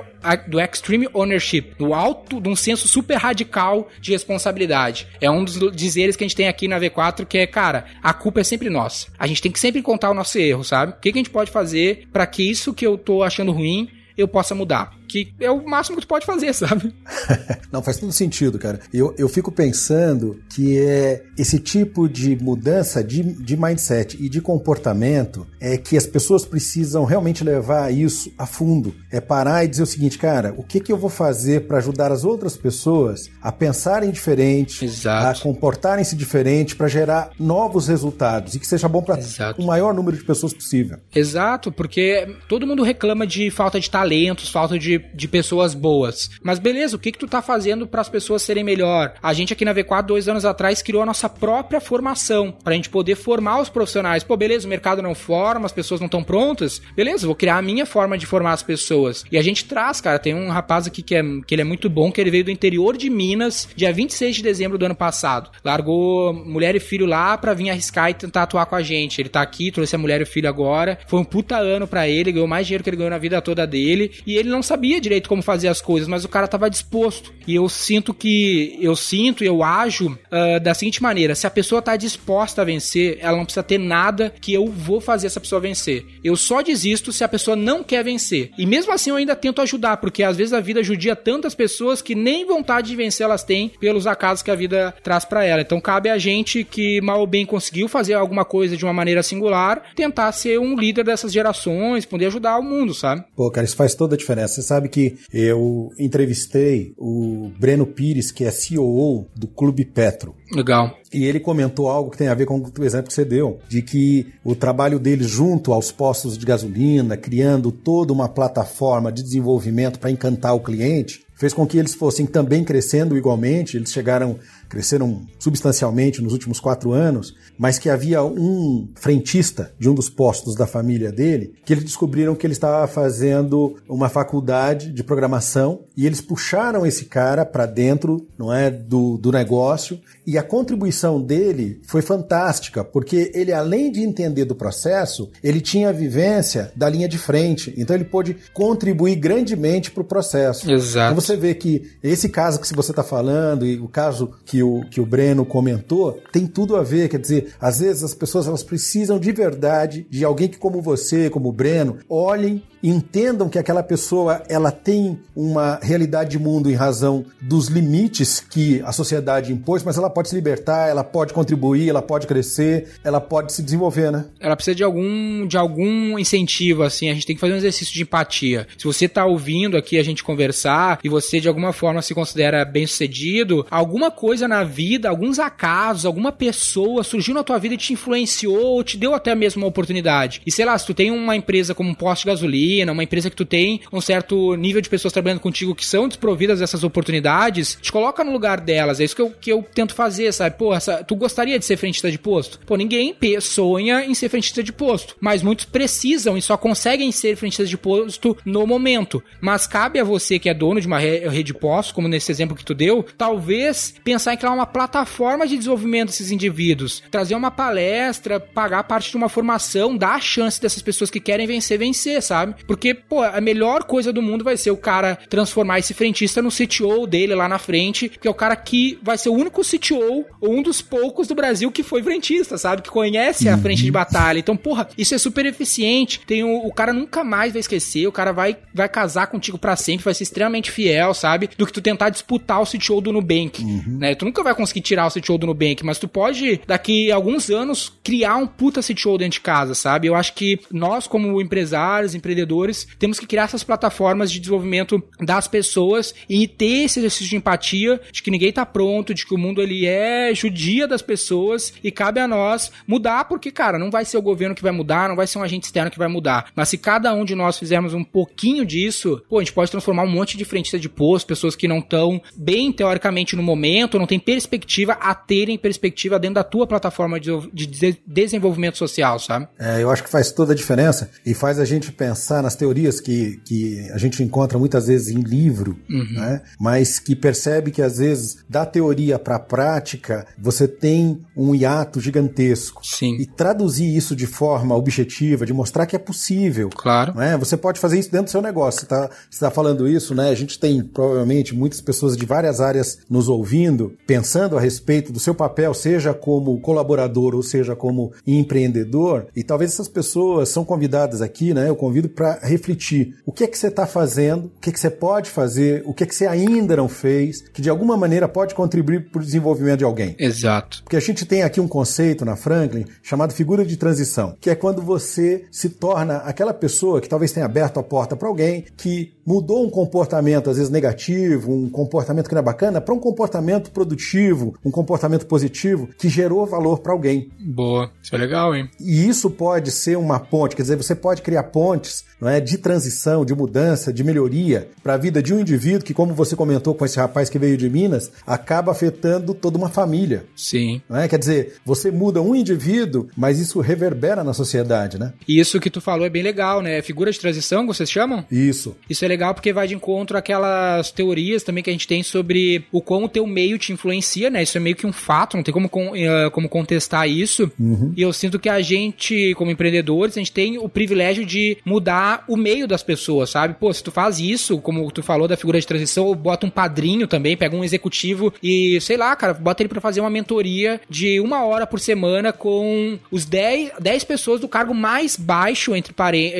do extreme ownership, do alto, de um senso super radical de responsabilidade. É um dos dizeres que a gente tem aqui na V4 que é, cara, a culpa é sempre nossa. A gente tem que sempre contar o nosso erro, sabe? O que, que a gente pode fazer para que isso que eu tô achando ruim eu possa mudar que é o máximo que tu pode fazer, sabe? Não, faz todo sentido, cara. Eu, eu fico pensando que é esse tipo de mudança de, de mindset e de comportamento é que as pessoas precisam realmente levar isso a fundo. É parar e dizer o seguinte, cara, o que, que eu vou fazer para ajudar as outras pessoas a pensarem diferente, Exato. a comportarem-se diferente, para gerar novos resultados e que seja bom para o maior número de pessoas possível. Exato, porque todo mundo reclama de falta de talentos, falta de de, pessoas boas. Mas beleza, o que que tu tá fazendo para as pessoas serem melhor? A gente aqui na V4, dois anos atrás, criou a nossa própria formação, pra gente poder formar os profissionais. Pô, beleza, o mercado não forma, as pessoas não estão prontas. Beleza, vou criar a minha forma de formar as pessoas. E a gente traz, cara, tem um rapaz aqui que, é, que ele é muito bom, que ele veio do interior de Minas, dia 26 de dezembro do ano passado. Largou mulher e filho lá pra vir arriscar e tentar atuar com a gente. Ele tá aqui, trouxe a mulher e o filho agora. Foi um puta ano pra ele, ganhou mais dinheiro que ele ganhou na vida toda dele. E ele não sabia sabia direito como fazer as coisas, mas o cara tava disposto. E eu sinto que, eu sinto eu ajo uh, da seguinte maneira: se a pessoa tá disposta a vencer, ela não precisa ter nada que eu vou fazer essa pessoa vencer. Eu só desisto se a pessoa não quer vencer. E mesmo assim eu ainda tento ajudar, porque às vezes a vida judia tantas pessoas que nem vontade de vencer elas têm pelos acasos que a vida traz para ela. Então cabe a gente que mal ou bem conseguiu fazer alguma coisa de uma maneira singular, tentar ser um líder dessas gerações, poder ajudar o mundo, sabe? Pô, cara, isso faz toda a diferença. Que eu entrevistei o Breno Pires, que é CEO do Clube Petro. Legal. E ele comentou algo que tem a ver com o exemplo que você deu, de que o trabalho dele junto aos postos de gasolina, criando toda uma plataforma de desenvolvimento para encantar o cliente, fez com que eles fossem também crescendo igualmente. Eles chegaram cresceram substancialmente nos últimos quatro anos, mas que havia um frentista de um dos postos da família dele, que eles descobriram que ele estava fazendo uma faculdade de programação e eles puxaram esse cara para dentro, não é, do, do negócio e a contribuição dele foi fantástica, porque ele além de entender do processo, ele tinha a vivência da linha de frente, então ele pôde contribuir grandemente para o processo. Exato. Então você vê que esse caso que você está falando e o caso que o, que o Breno comentou tem tudo a ver. Quer dizer, às vezes as pessoas elas precisam de verdade de alguém que, como você, como o Breno, olhem entendam que aquela pessoa ela tem uma realidade de mundo em razão dos limites que a sociedade impôs, mas ela pode se libertar, ela pode contribuir, ela pode crescer, ela pode se desenvolver, né? Ela precisa de algum de algum incentivo assim, a gente tem que fazer um exercício de empatia. Se você está ouvindo aqui a gente conversar e você de alguma forma se considera bem-sucedido, alguma coisa na vida, alguns acasos, alguma pessoa surgiu na tua vida e te influenciou, te deu até mesmo uma oportunidade. E sei lá, se tu tem uma empresa como um posto de gasolina gasolina, uma empresa que tu tem um certo nível de pessoas trabalhando contigo que são desprovidas dessas oportunidades, te coloca no lugar delas. É isso que eu, que eu tento fazer, sabe? Pô, essa, tu gostaria de ser frentista de posto? Pô, ninguém sonha em ser frentista de posto, mas muitos precisam e só conseguem ser frentistas de posto no momento. Mas cabe a você que é dono de uma rede de postos, como nesse exemplo que tu deu, talvez pensar em criar uma plataforma de desenvolvimento desses indivíduos, trazer uma palestra, pagar parte de uma formação, dar a chance dessas pessoas que querem vencer, vencer, sabe? Porque, pô, a melhor coisa do mundo vai ser o cara transformar esse frentista no CTO dele lá na frente, que é o cara que vai ser o único CTO, ou um dos poucos do Brasil que foi frentista, sabe? Que conhece a frente de uhum. batalha. Então, porra, isso é super eficiente. Tem o, o cara nunca mais vai esquecer, o cara vai, vai casar contigo para sempre, vai ser extremamente fiel, sabe? Do que tu tentar disputar o CTO do Nubank, uhum. né? Tu nunca vai conseguir tirar o CTO do Nubank, mas tu pode, daqui a alguns anos, criar um puta CTO dentro de casa, sabe? Eu acho que nós, como empresários, empreendedores, empreendedores, temos que criar essas plataformas de desenvolvimento das pessoas e ter esse exercício de empatia, de que ninguém está pronto, de que o mundo ele é judia das pessoas e cabe a nós mudar, porque, cara, não vai ser o governo que vai mudar, não vai ser um agente externo que vai mudar. Mas se cada um de nós fizermos um pouquinho disso, pô, a gente pode transformar um monte de frentista de posto, pessoas que não estão bem teoricamente no momento, não tem perspectiva, a terem perspectiva dentro da tua plataforma de, de desenvolvimento social, sabe? É, eu acho que faz toda a diferença e faz a gente pensar nas teorias que, que a gente encontra muitas vezes em livro, uhum. né? mas que percebe que às vezes da teoria para a prática você tem um hiato gigantesco. Sim. E traduzir isso de forma objetiva, de mostrar que é possível. Claro. Né? Você pode fazer isso dentro do seu negócio. Você está tá falando isso, né? A gente tem provavelmente muitas pessoas de várias áreas nos ouvindo, pensando a respeito do seu papel, seja como colaborador ou seja como empreendedor. E talvez essas pessoas são convidadas aqui, né? Eu convido para refletir o que é que você está fazendo, o que é que você pode fazer, o que é que você ainda não fez, que de alguma maneira pode contribuir para o desenvolvimento de alguém. Exato. Porque a gente tem aqui um conceito na Franklin chamado figura de transição, que é quando você se torna aquela pessoa que talvez tenha aberto a porta para alguém que mudou um comportamento às vezes negativo, um comportamento que não é bacana, para um comportamento produtivo, um comportamento positivo que gerou valor para alguém. Boa, isso é legal, hein? E isso pode ser uma ponte, quer dizer, você pode criar pontes não é, de transição, de mudança, de melhoria para a vida de um indivíduo que, como você comentou com esse rapaz que veio de Minas, acaba afetando toda uma família. Sim. Não é? Quer dizer, você muda um indivíduo, mas isso reverbera na sociedade, né? Isso que tu falou é bem legal, né? Figura de transição, vocês chamam? Isso. Isso é legal porque vai de encontro àquelas teorias também que a gente tem sobre o como o teu meio te influencia, né? Isso é meio que um fato, não tem como, uh, como contestar isso. Uhum. E eu sinto que a gente, como empreendedores, a gente tem o privilégio de mudar o meio das pessoas, sabe? Pô, se tu faz isso, como tu falou da figura de transição, bota um padrinho também, pega um executivo e, sei lá, cara, bota ele para fazer uma mentoria de uma hora por semana com os 10, 10 pessoas do cargo mais baixo, entre,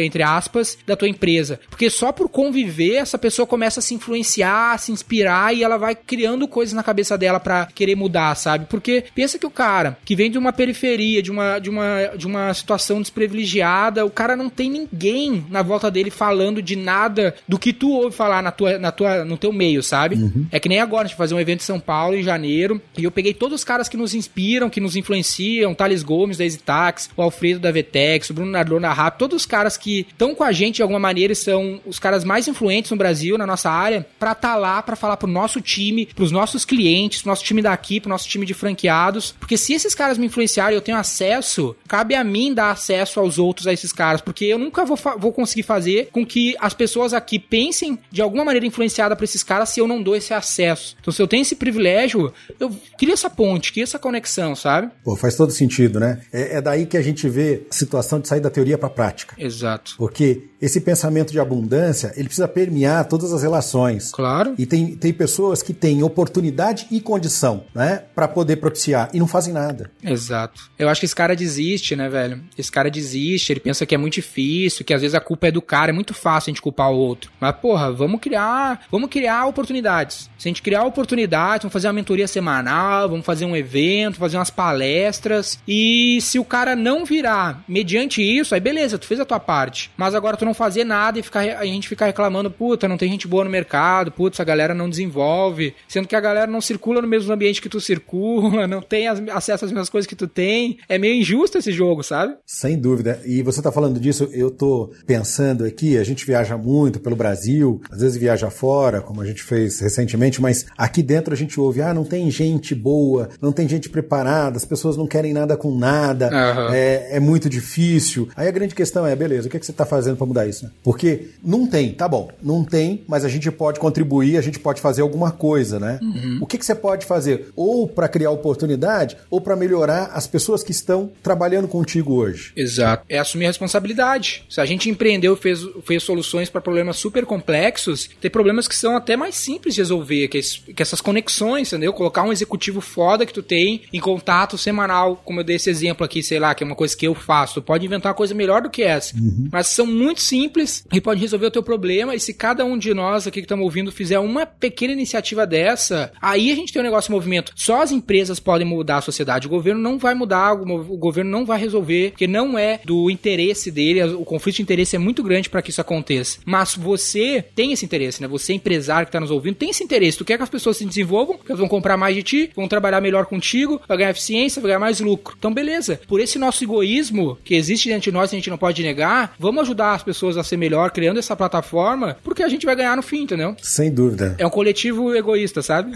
entre aspas, da tua empresa. Porque só por conviver, essa pessoa começa a se influenciar, a se inspirar e ela vai criando coisas na cabeça dela para querer mudar, sabe? Porque pensa que o cara que vem de uma periferia, de uma, de uma, de uma situação desprivilegiada, o cara não tem ninguém na volta dele falando de nada do que tu ouve falar na tua, na tua, no teu meio, sabe? Uhum. É que nem agora, a gente vai fazer um evento em São Paulo em janeiro e eu peguei todos os caras que nos inspiram, que nos influenciam, Thales Gomes da EasyTax, o Alfredo da Vetex, o Bruno Nardon da Rap, todos os caras que estão com a gente de alguma maneira e são os caras mais influentes no Brasil, na nossa área, pra estar tá lá, pra falar pro nosso time, pros nossos clientes, pro nosso time daqui, pro nosso time de franqueados, porque se esses caras me influenciarem eu tenho acesso, cabe a mim dar acesso aos outros a esses caras, porque eu nunca vou, vou conseguir fazer com que as pessoas aqui pensem de alguma maneira influenciada por esses caras se eu não dou esse acesso. Então, se eu tenho esse privilégio, eu crio essa ponte, crio essa conexão, sabe? Pô, faz todo sentido, né? É, é daí que a gente vê a situação de sair da teoria pra prática. Exato. Porque esse pensamento de abundância, ele precisa permear todas as relações. Claro. E tem, tem pessoas que têm oportunidade e condição, né, para poder propiciar e não fazem nada. Exato. Eu acho que esse cara desiste, né, velho? Esse cara desiste, ele pensa que é muito difícil, que às vezes a culpa é do cara, é muito fácil a gente culpar o outro. Mas, porra, vamos criar, vamos criar oportunidades. Se a gente criar oportunidades, vamos fazer uma mentoria semanal, vamos fazer um evento, fazer umas palestras. E se o cara não virar mediante isso, aí beleza, tu fez a tua parte. Mas agora tu não fazer nada e ficar, a gente ficar reclamando, puta, não tem gente boa no mercado, puta, a galera não desenvolve, sendo que a galera não circula no mesmo ambiente que tu circula, não tem as, acesso às mesmas coisas que tu tem. É meio injusto esse jogo, sabe? Sem dúvida. E você tá falando disso, eu tô pensando aqui, a gente viaja muito pelo Brasil, às vezes viaja fora, como a gente fez recentemente, mas aqui dentro a gente ouve, ah, não tem gente boa, não tem gente preparada, as pessoas não querem nada com nada, uhum. é, é muito difícil. Aí a grande questão é, beleza, o que, é que você tá fazendo para mudar isso, né? Porque não tem, tá bom, não tem, mas a gente pode contribuir, a gente pode fazer alguma coisa, né? Uhum. O que, que você pode fazer? Ou para criar oportunidade, ou para melhorar as pessoas que estão trabalhando contigo hoje. Exato. É assumir a responsabilidade. Se a gente empreendeu, fez, fez soluções para problemas super complexos, tem problemas que são até mais simples de resolver, que, que essas conexões, entendeu? Colocar um executivo foda que tu tem em contato semanal, como eu dei esse exemplo aqui, sei lá, que é uma coisa que eu faço. Tu pode inventar uma coisa melhor do que essa. Uhum. Mas são muito simples simples e pode resolver o teu problema. E se cada um de nós aqui que estamos ouvindo fizer uma pequena iniciativa dessa, aí a gente tem um negócio em movimento. Só as empresas podem mudar a sociedade. O governo não vai mudar, o governo não vai resolver, porque não é do interesse dele. O conflito de interesse é muito grande para que isso aconteça. Mas você tem esse interesse, né? Você, empresário que está nos ouvindo, tem esse interesse. Tu quer que as pessoas se desenvolvam, que elas vão comprar mais de ti, vão trabalhar melhor contigo, vai ganhar eficiência, vai ganhar mais lucro. Então, beleza. Por esse nosso egoísmo que existe dentro de nós, a gente não pode negar, vamos ajudar as pessoas pessoas a ser melhor criando essa plataforma, porque a gente vai ganhar no fim, entendeu? Sem dúvida. É um coletivo egoísta, sabe?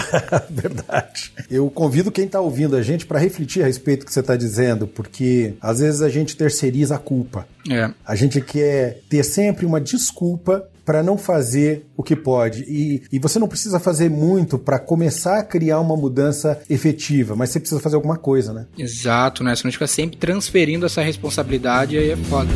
Verdade. Eu convido quem está ouvindo a gente para refletir a respeito do que você está dizendo, porque às vezes a gente terceiriza a culpa. É. A gente quer ter sempre uma desculpa para não fazer o que pode. E, e você não precisa fazer muito para começar a criar uma mudança efetiva, mas você precisa fazer alguma coisa, né? Exato, né? Se não fica sempre transferindo essa responsabilidade, aí é foda.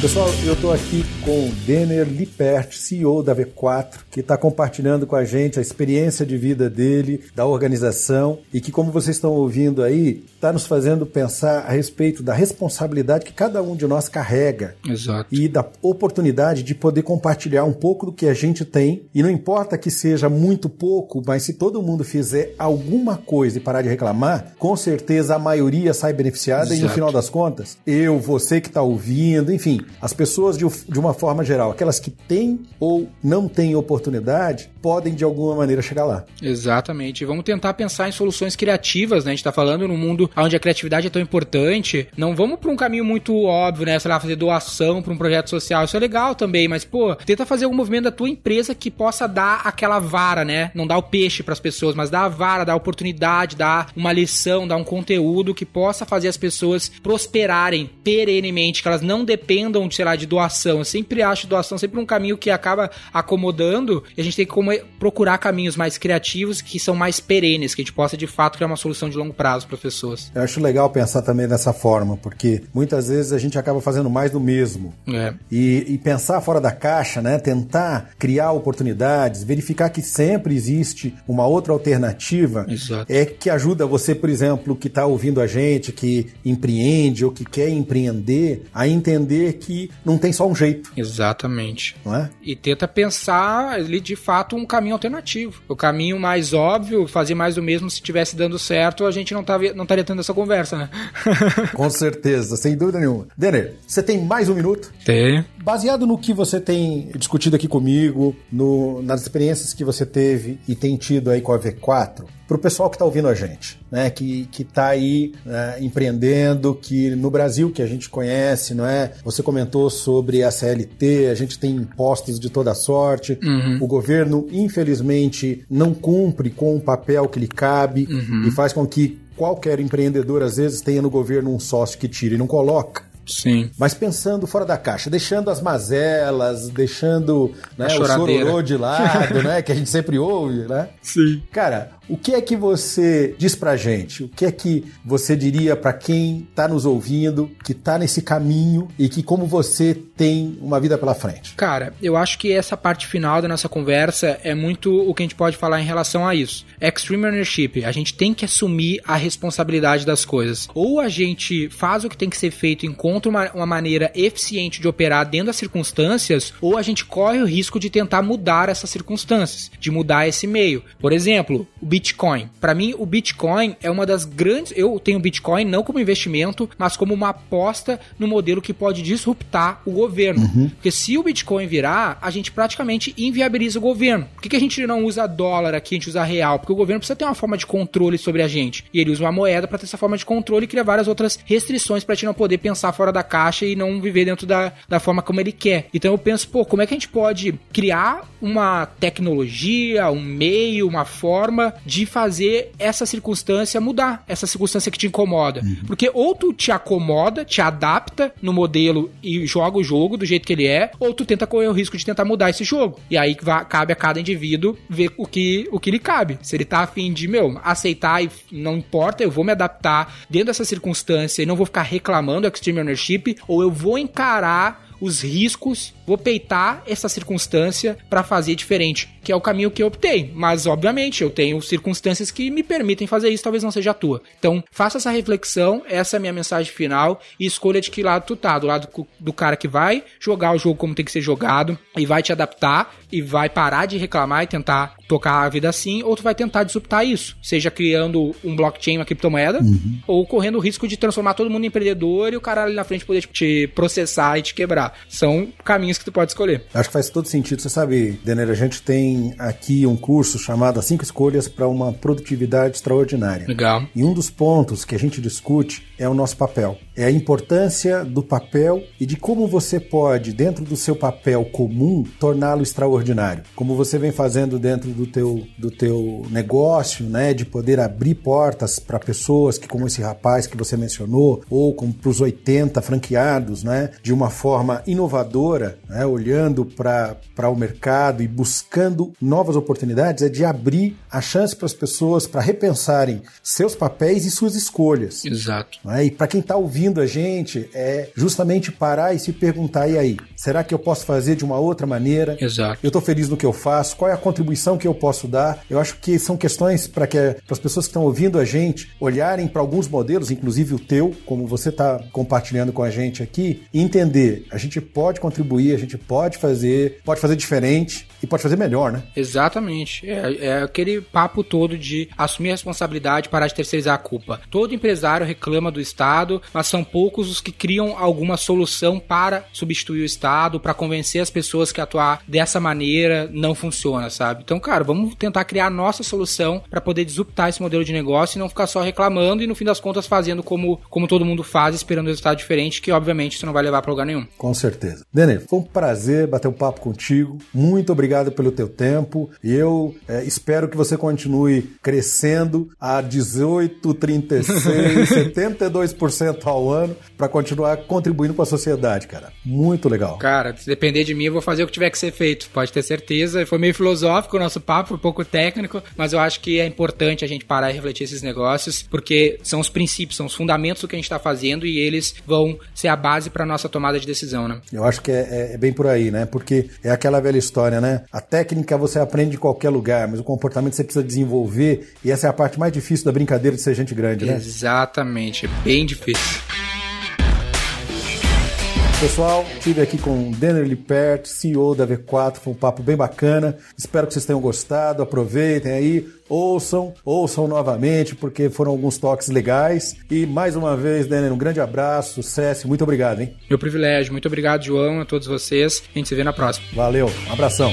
Pessoal, eu estou aqui com o Denner Lippert, CEO da V4, que está compartilhando com a gente a experiência de vida dele, da organização e que, como vocês estão ouvindo aí, está nos fazendo pensar a respeito da responsabilidade que cada um de nós carrega Exato. e da oportunidade de poder compartilhar um pouco do que a gente tem. E não importa que seja muito pouco, mas se todo mundo fizer alguma coisa e parar de reclamar, com certeza a maioria sai beneficiada Exato. e no final das contas, eu, você que está ouvindo, enfim, as pessoas, de, uma forma geral, aquelas que têm ou não têm oportunidade, podem de alguma maneira chegar lá. Exatamente. Vamos tentar pensar em soluções criativas, né? A gente está falando num mundo onde a criatividade é tão importante. Não vamos para um caminho muito óbvio, né? Sei lá, fazer doação para um projeto social. Isso é legal também, mas, pô, tenta fazer algum movimento da tua empresa que possa dar aquela vara, né? Não dar o peixe para as pessoas, mas dar a vara, dar a oportunidade, dar uma lição, dar um conteúdo que possa fazer as pessoas prosperarem perenemente, que elas não dependam dependam, sei lá, de doação. Eu sempre acho doação sempre um caminho que acaba acomodando e a gente tem que procurar caminhos mais criativos que são mais perenes, que a gente possa de fato criar uma solução de longo prazo para pessoas. Eu acho legal pensar também dessa forma, porque muitas vezes a gente acaba fazendo mais do mesmo. É. E, e pensar fora da caixa, né? Tentar criar oportunidades, verificar que sempre existe uma outra alternativa Exato. é que ajuda você, por exemplo, que está ouvindo a gente, que empreende ou que quer empreender, a entender que não tem só um jeito. Exatamente. Não é? E tenta pensar ali de fato um caminho alternativo. O caminho mais óbvio, fazer mais do mesmo se tivesse dando certo, a gente não, tava, não estaria tendo essa conversa, né? Com certeza, sem dúvida nenhuma. Denner, você tem mais um minuto? Tem. Baseado no que você tem discutido aqui comigo, no, nas experiências que você teve e tem tido aí com a V4, para o pessoal que está ouvindo a gente, né, que está aí né, empreendendo, que no Brasil que a gente conhece, não é? Você comentou sobre a CLT, a gente tem impostos de toda sorte, uhum. o governo infelizmente não cumpre com o papel que lhe cabe uhum. e faz com que qualquer empreendedor às vezes tenha no governo um sócio que tira e não coloca. Sim. Mas pensando fora da caixa, deixando as mazelas, deixando né, o chororô de lado, né? Que a gente sempre ouve, né? Sim. Cara, o que é que você diz pra gente? O que é que você diria para quem tá nos ouvindo, que tá nesse caminho e que, como você, tem uma vida pela frente? Cara, eu acho que essa parte final da nossa conversa é muito o que a gente pode falar em relação a isso. Extreme ownership. A gente tem que assumir a responsabilidade das coisas. Ou a gente faz o que tem que ser feito encontra uma, uma maneira eficiente de operar dentro das circunstâncias, ou a gente corre o risco de tentar mudar essas circunstâncias, de mudar esse meio. Por exemplo, o Bitcoin. Para mim, o Bitcoin é uma das grandes. Eu tenho Bitcoin não como investimento, mas como uma aposta no modelo que pode disruptar o governo. Uhum. Porque se o Bitcoin virar, a gente praticamente inviabiliza o governo. Por que, que a gente não usa dólar aqui, a gente usa real? Porque o governo precisa ter uma forma de controle sobre a gente. E ele usa uma moeda para ter essa forma de controle e cria várias outras restrições para a gente não poder pensar fora da caixa e não viver dentro da, da forma como ele quer. Então eu penso, pô, como é que a gente pode criar uma tecnologia, um meio, uma forma de fazer essa circunstância mudar, essa circunstância que te incomoda. Uhum. Porque ou tu te acomoda, te adapta no modelo e joga o jogo do jeito que ele é, ou tu tenta correr o risco de tentar mudar esse jogo. E aí vai, cabe a cada indivíduo ver o que, o que lhe cabe. Se ele tá afim de, meu, aceitar e não importa, eu vou me adaptar dentro dessa circunstância e não vou ficar reclamando Extreme Ownership, ou eu vou encarar os riscos, vou peitar essa circunstância para fazer diferente, que é o caminho que eu optei. Mas, obviamente, eu tenho circunstâncias que me permitem fazer isso, talvez não seja a tua. Então, faça essa reflexão, essa é a minha mensagem final, e escolha de que lado tu tá. Do lado do cara que vai jogar o jogo como tem que ser jogado, e vai te adaptar, e vai parar de reclamar e tentar tocar a vida assim, ou tu vai tentar disruptar isso, seja criando um blockchain, uma criptomoeda, uhum. ou correndo o risco de transformar todo mundo em empreendedor e o cara ali na frente poder te processar e te quebrar. São caminhos que tu pode escolher. Acho que faz todo sentido. Você sabe, Denner, a gente tem aqui um curso chamado As 5 Escolhas para uma Produtividade Extraordinária. Legal. E um dos pontos que a gente discute é o nosso papel. É a importância do papel e de como você pode, dentro do seu papel comum, torná-lo extraordinário. Como você vem fazendo dentro do teu, do teu negócio, né? De poder abrir portas para pessoas que, como esse rapaz que você mencionou, ou como para os 80 franqueados, né? De uma forma inovadora, né? olhando para o mercado e buscando novas oportunidades, é de abrir a chance para as pessoas para repensarem seus papéis e suas escolhas. Exato. Né? E para quem está ouvindo a gente, é justamente parar e se perguntar: e aí, será que eu posso fazer de uma outra maneira? Exato. Eu estou feliz no que eu faço? Qual é a contribuição que eu posso dar? Eu acho que são questões para que as pessoas que estão ouvindo a gente olharem para alguns modelos, inclusive o teu, como você está compartilhando com a gente aqui, e entender: a gente pode contribuir, a gente pode fazer, pode fazer diferente e pode fazer melhor, né? Exatamente. É, é aquele papo todo de assumir a responsabilidade, parar de terceirizar a culpa. Todo empresário reclama do Estado, mas são poucos os que criam alguma solução para substituir o Estado, para convencer as pessoas que atuar dessa maneira não funciona, sabe? Então, cara, vamos tentar criar a nossa solução para poder disruptar esse modelo de negócio e não ficar só reclamando e no fim das contas fazendo como, como todo mundo faz, esperando um resultado diferente, que obviamente isso não vai levar para lugar nenhum. Com certeza. Denner, foi um prazer bater um papo contigo. Muito obrigado pelo teu tempo. E eu é, espero que você continue crescendo a 18, 36, 72% ao ano para continuar contribuindo com a sociedade, cara. Muito legal. Cara, se depender de mim, eu vou fazer o que tiver que ser feito. Pode ter certeza. Foi meio filosófico o nosso papo, foi um pouco técnico, mas eu acho que é importante a gente parar e refletir esses negócios, porque são os princípios, são os fundamentos do que a gente está fazendo e eles vão ser a base para nossa tomada de decisão, né? Eu acho que é, é, é, bem por aí, né? Porque é aquela velha história, né? A técnica você aprende em qualquer lugar, mas o comportamento você precisa desenvolver e essa é a parte mais difícil da brincadeira de ser gente grande, né? Exatamente, é bem difícil. Pessoal, estive aqui com o Denner Lippert, CEO da V4, foi um papo bem bacana. Espero que vocês tenham gostado, aproveitem aí, ouçam, ouçam novamente, porque foram alguns toques legais. E mais uma vez, Denner, um grande abraço, sucesso, muito obrigado, hein? Meu privilégio, muito obrigado, João, a todos vocês. A gente se vê na próxima. Valeu, um abração.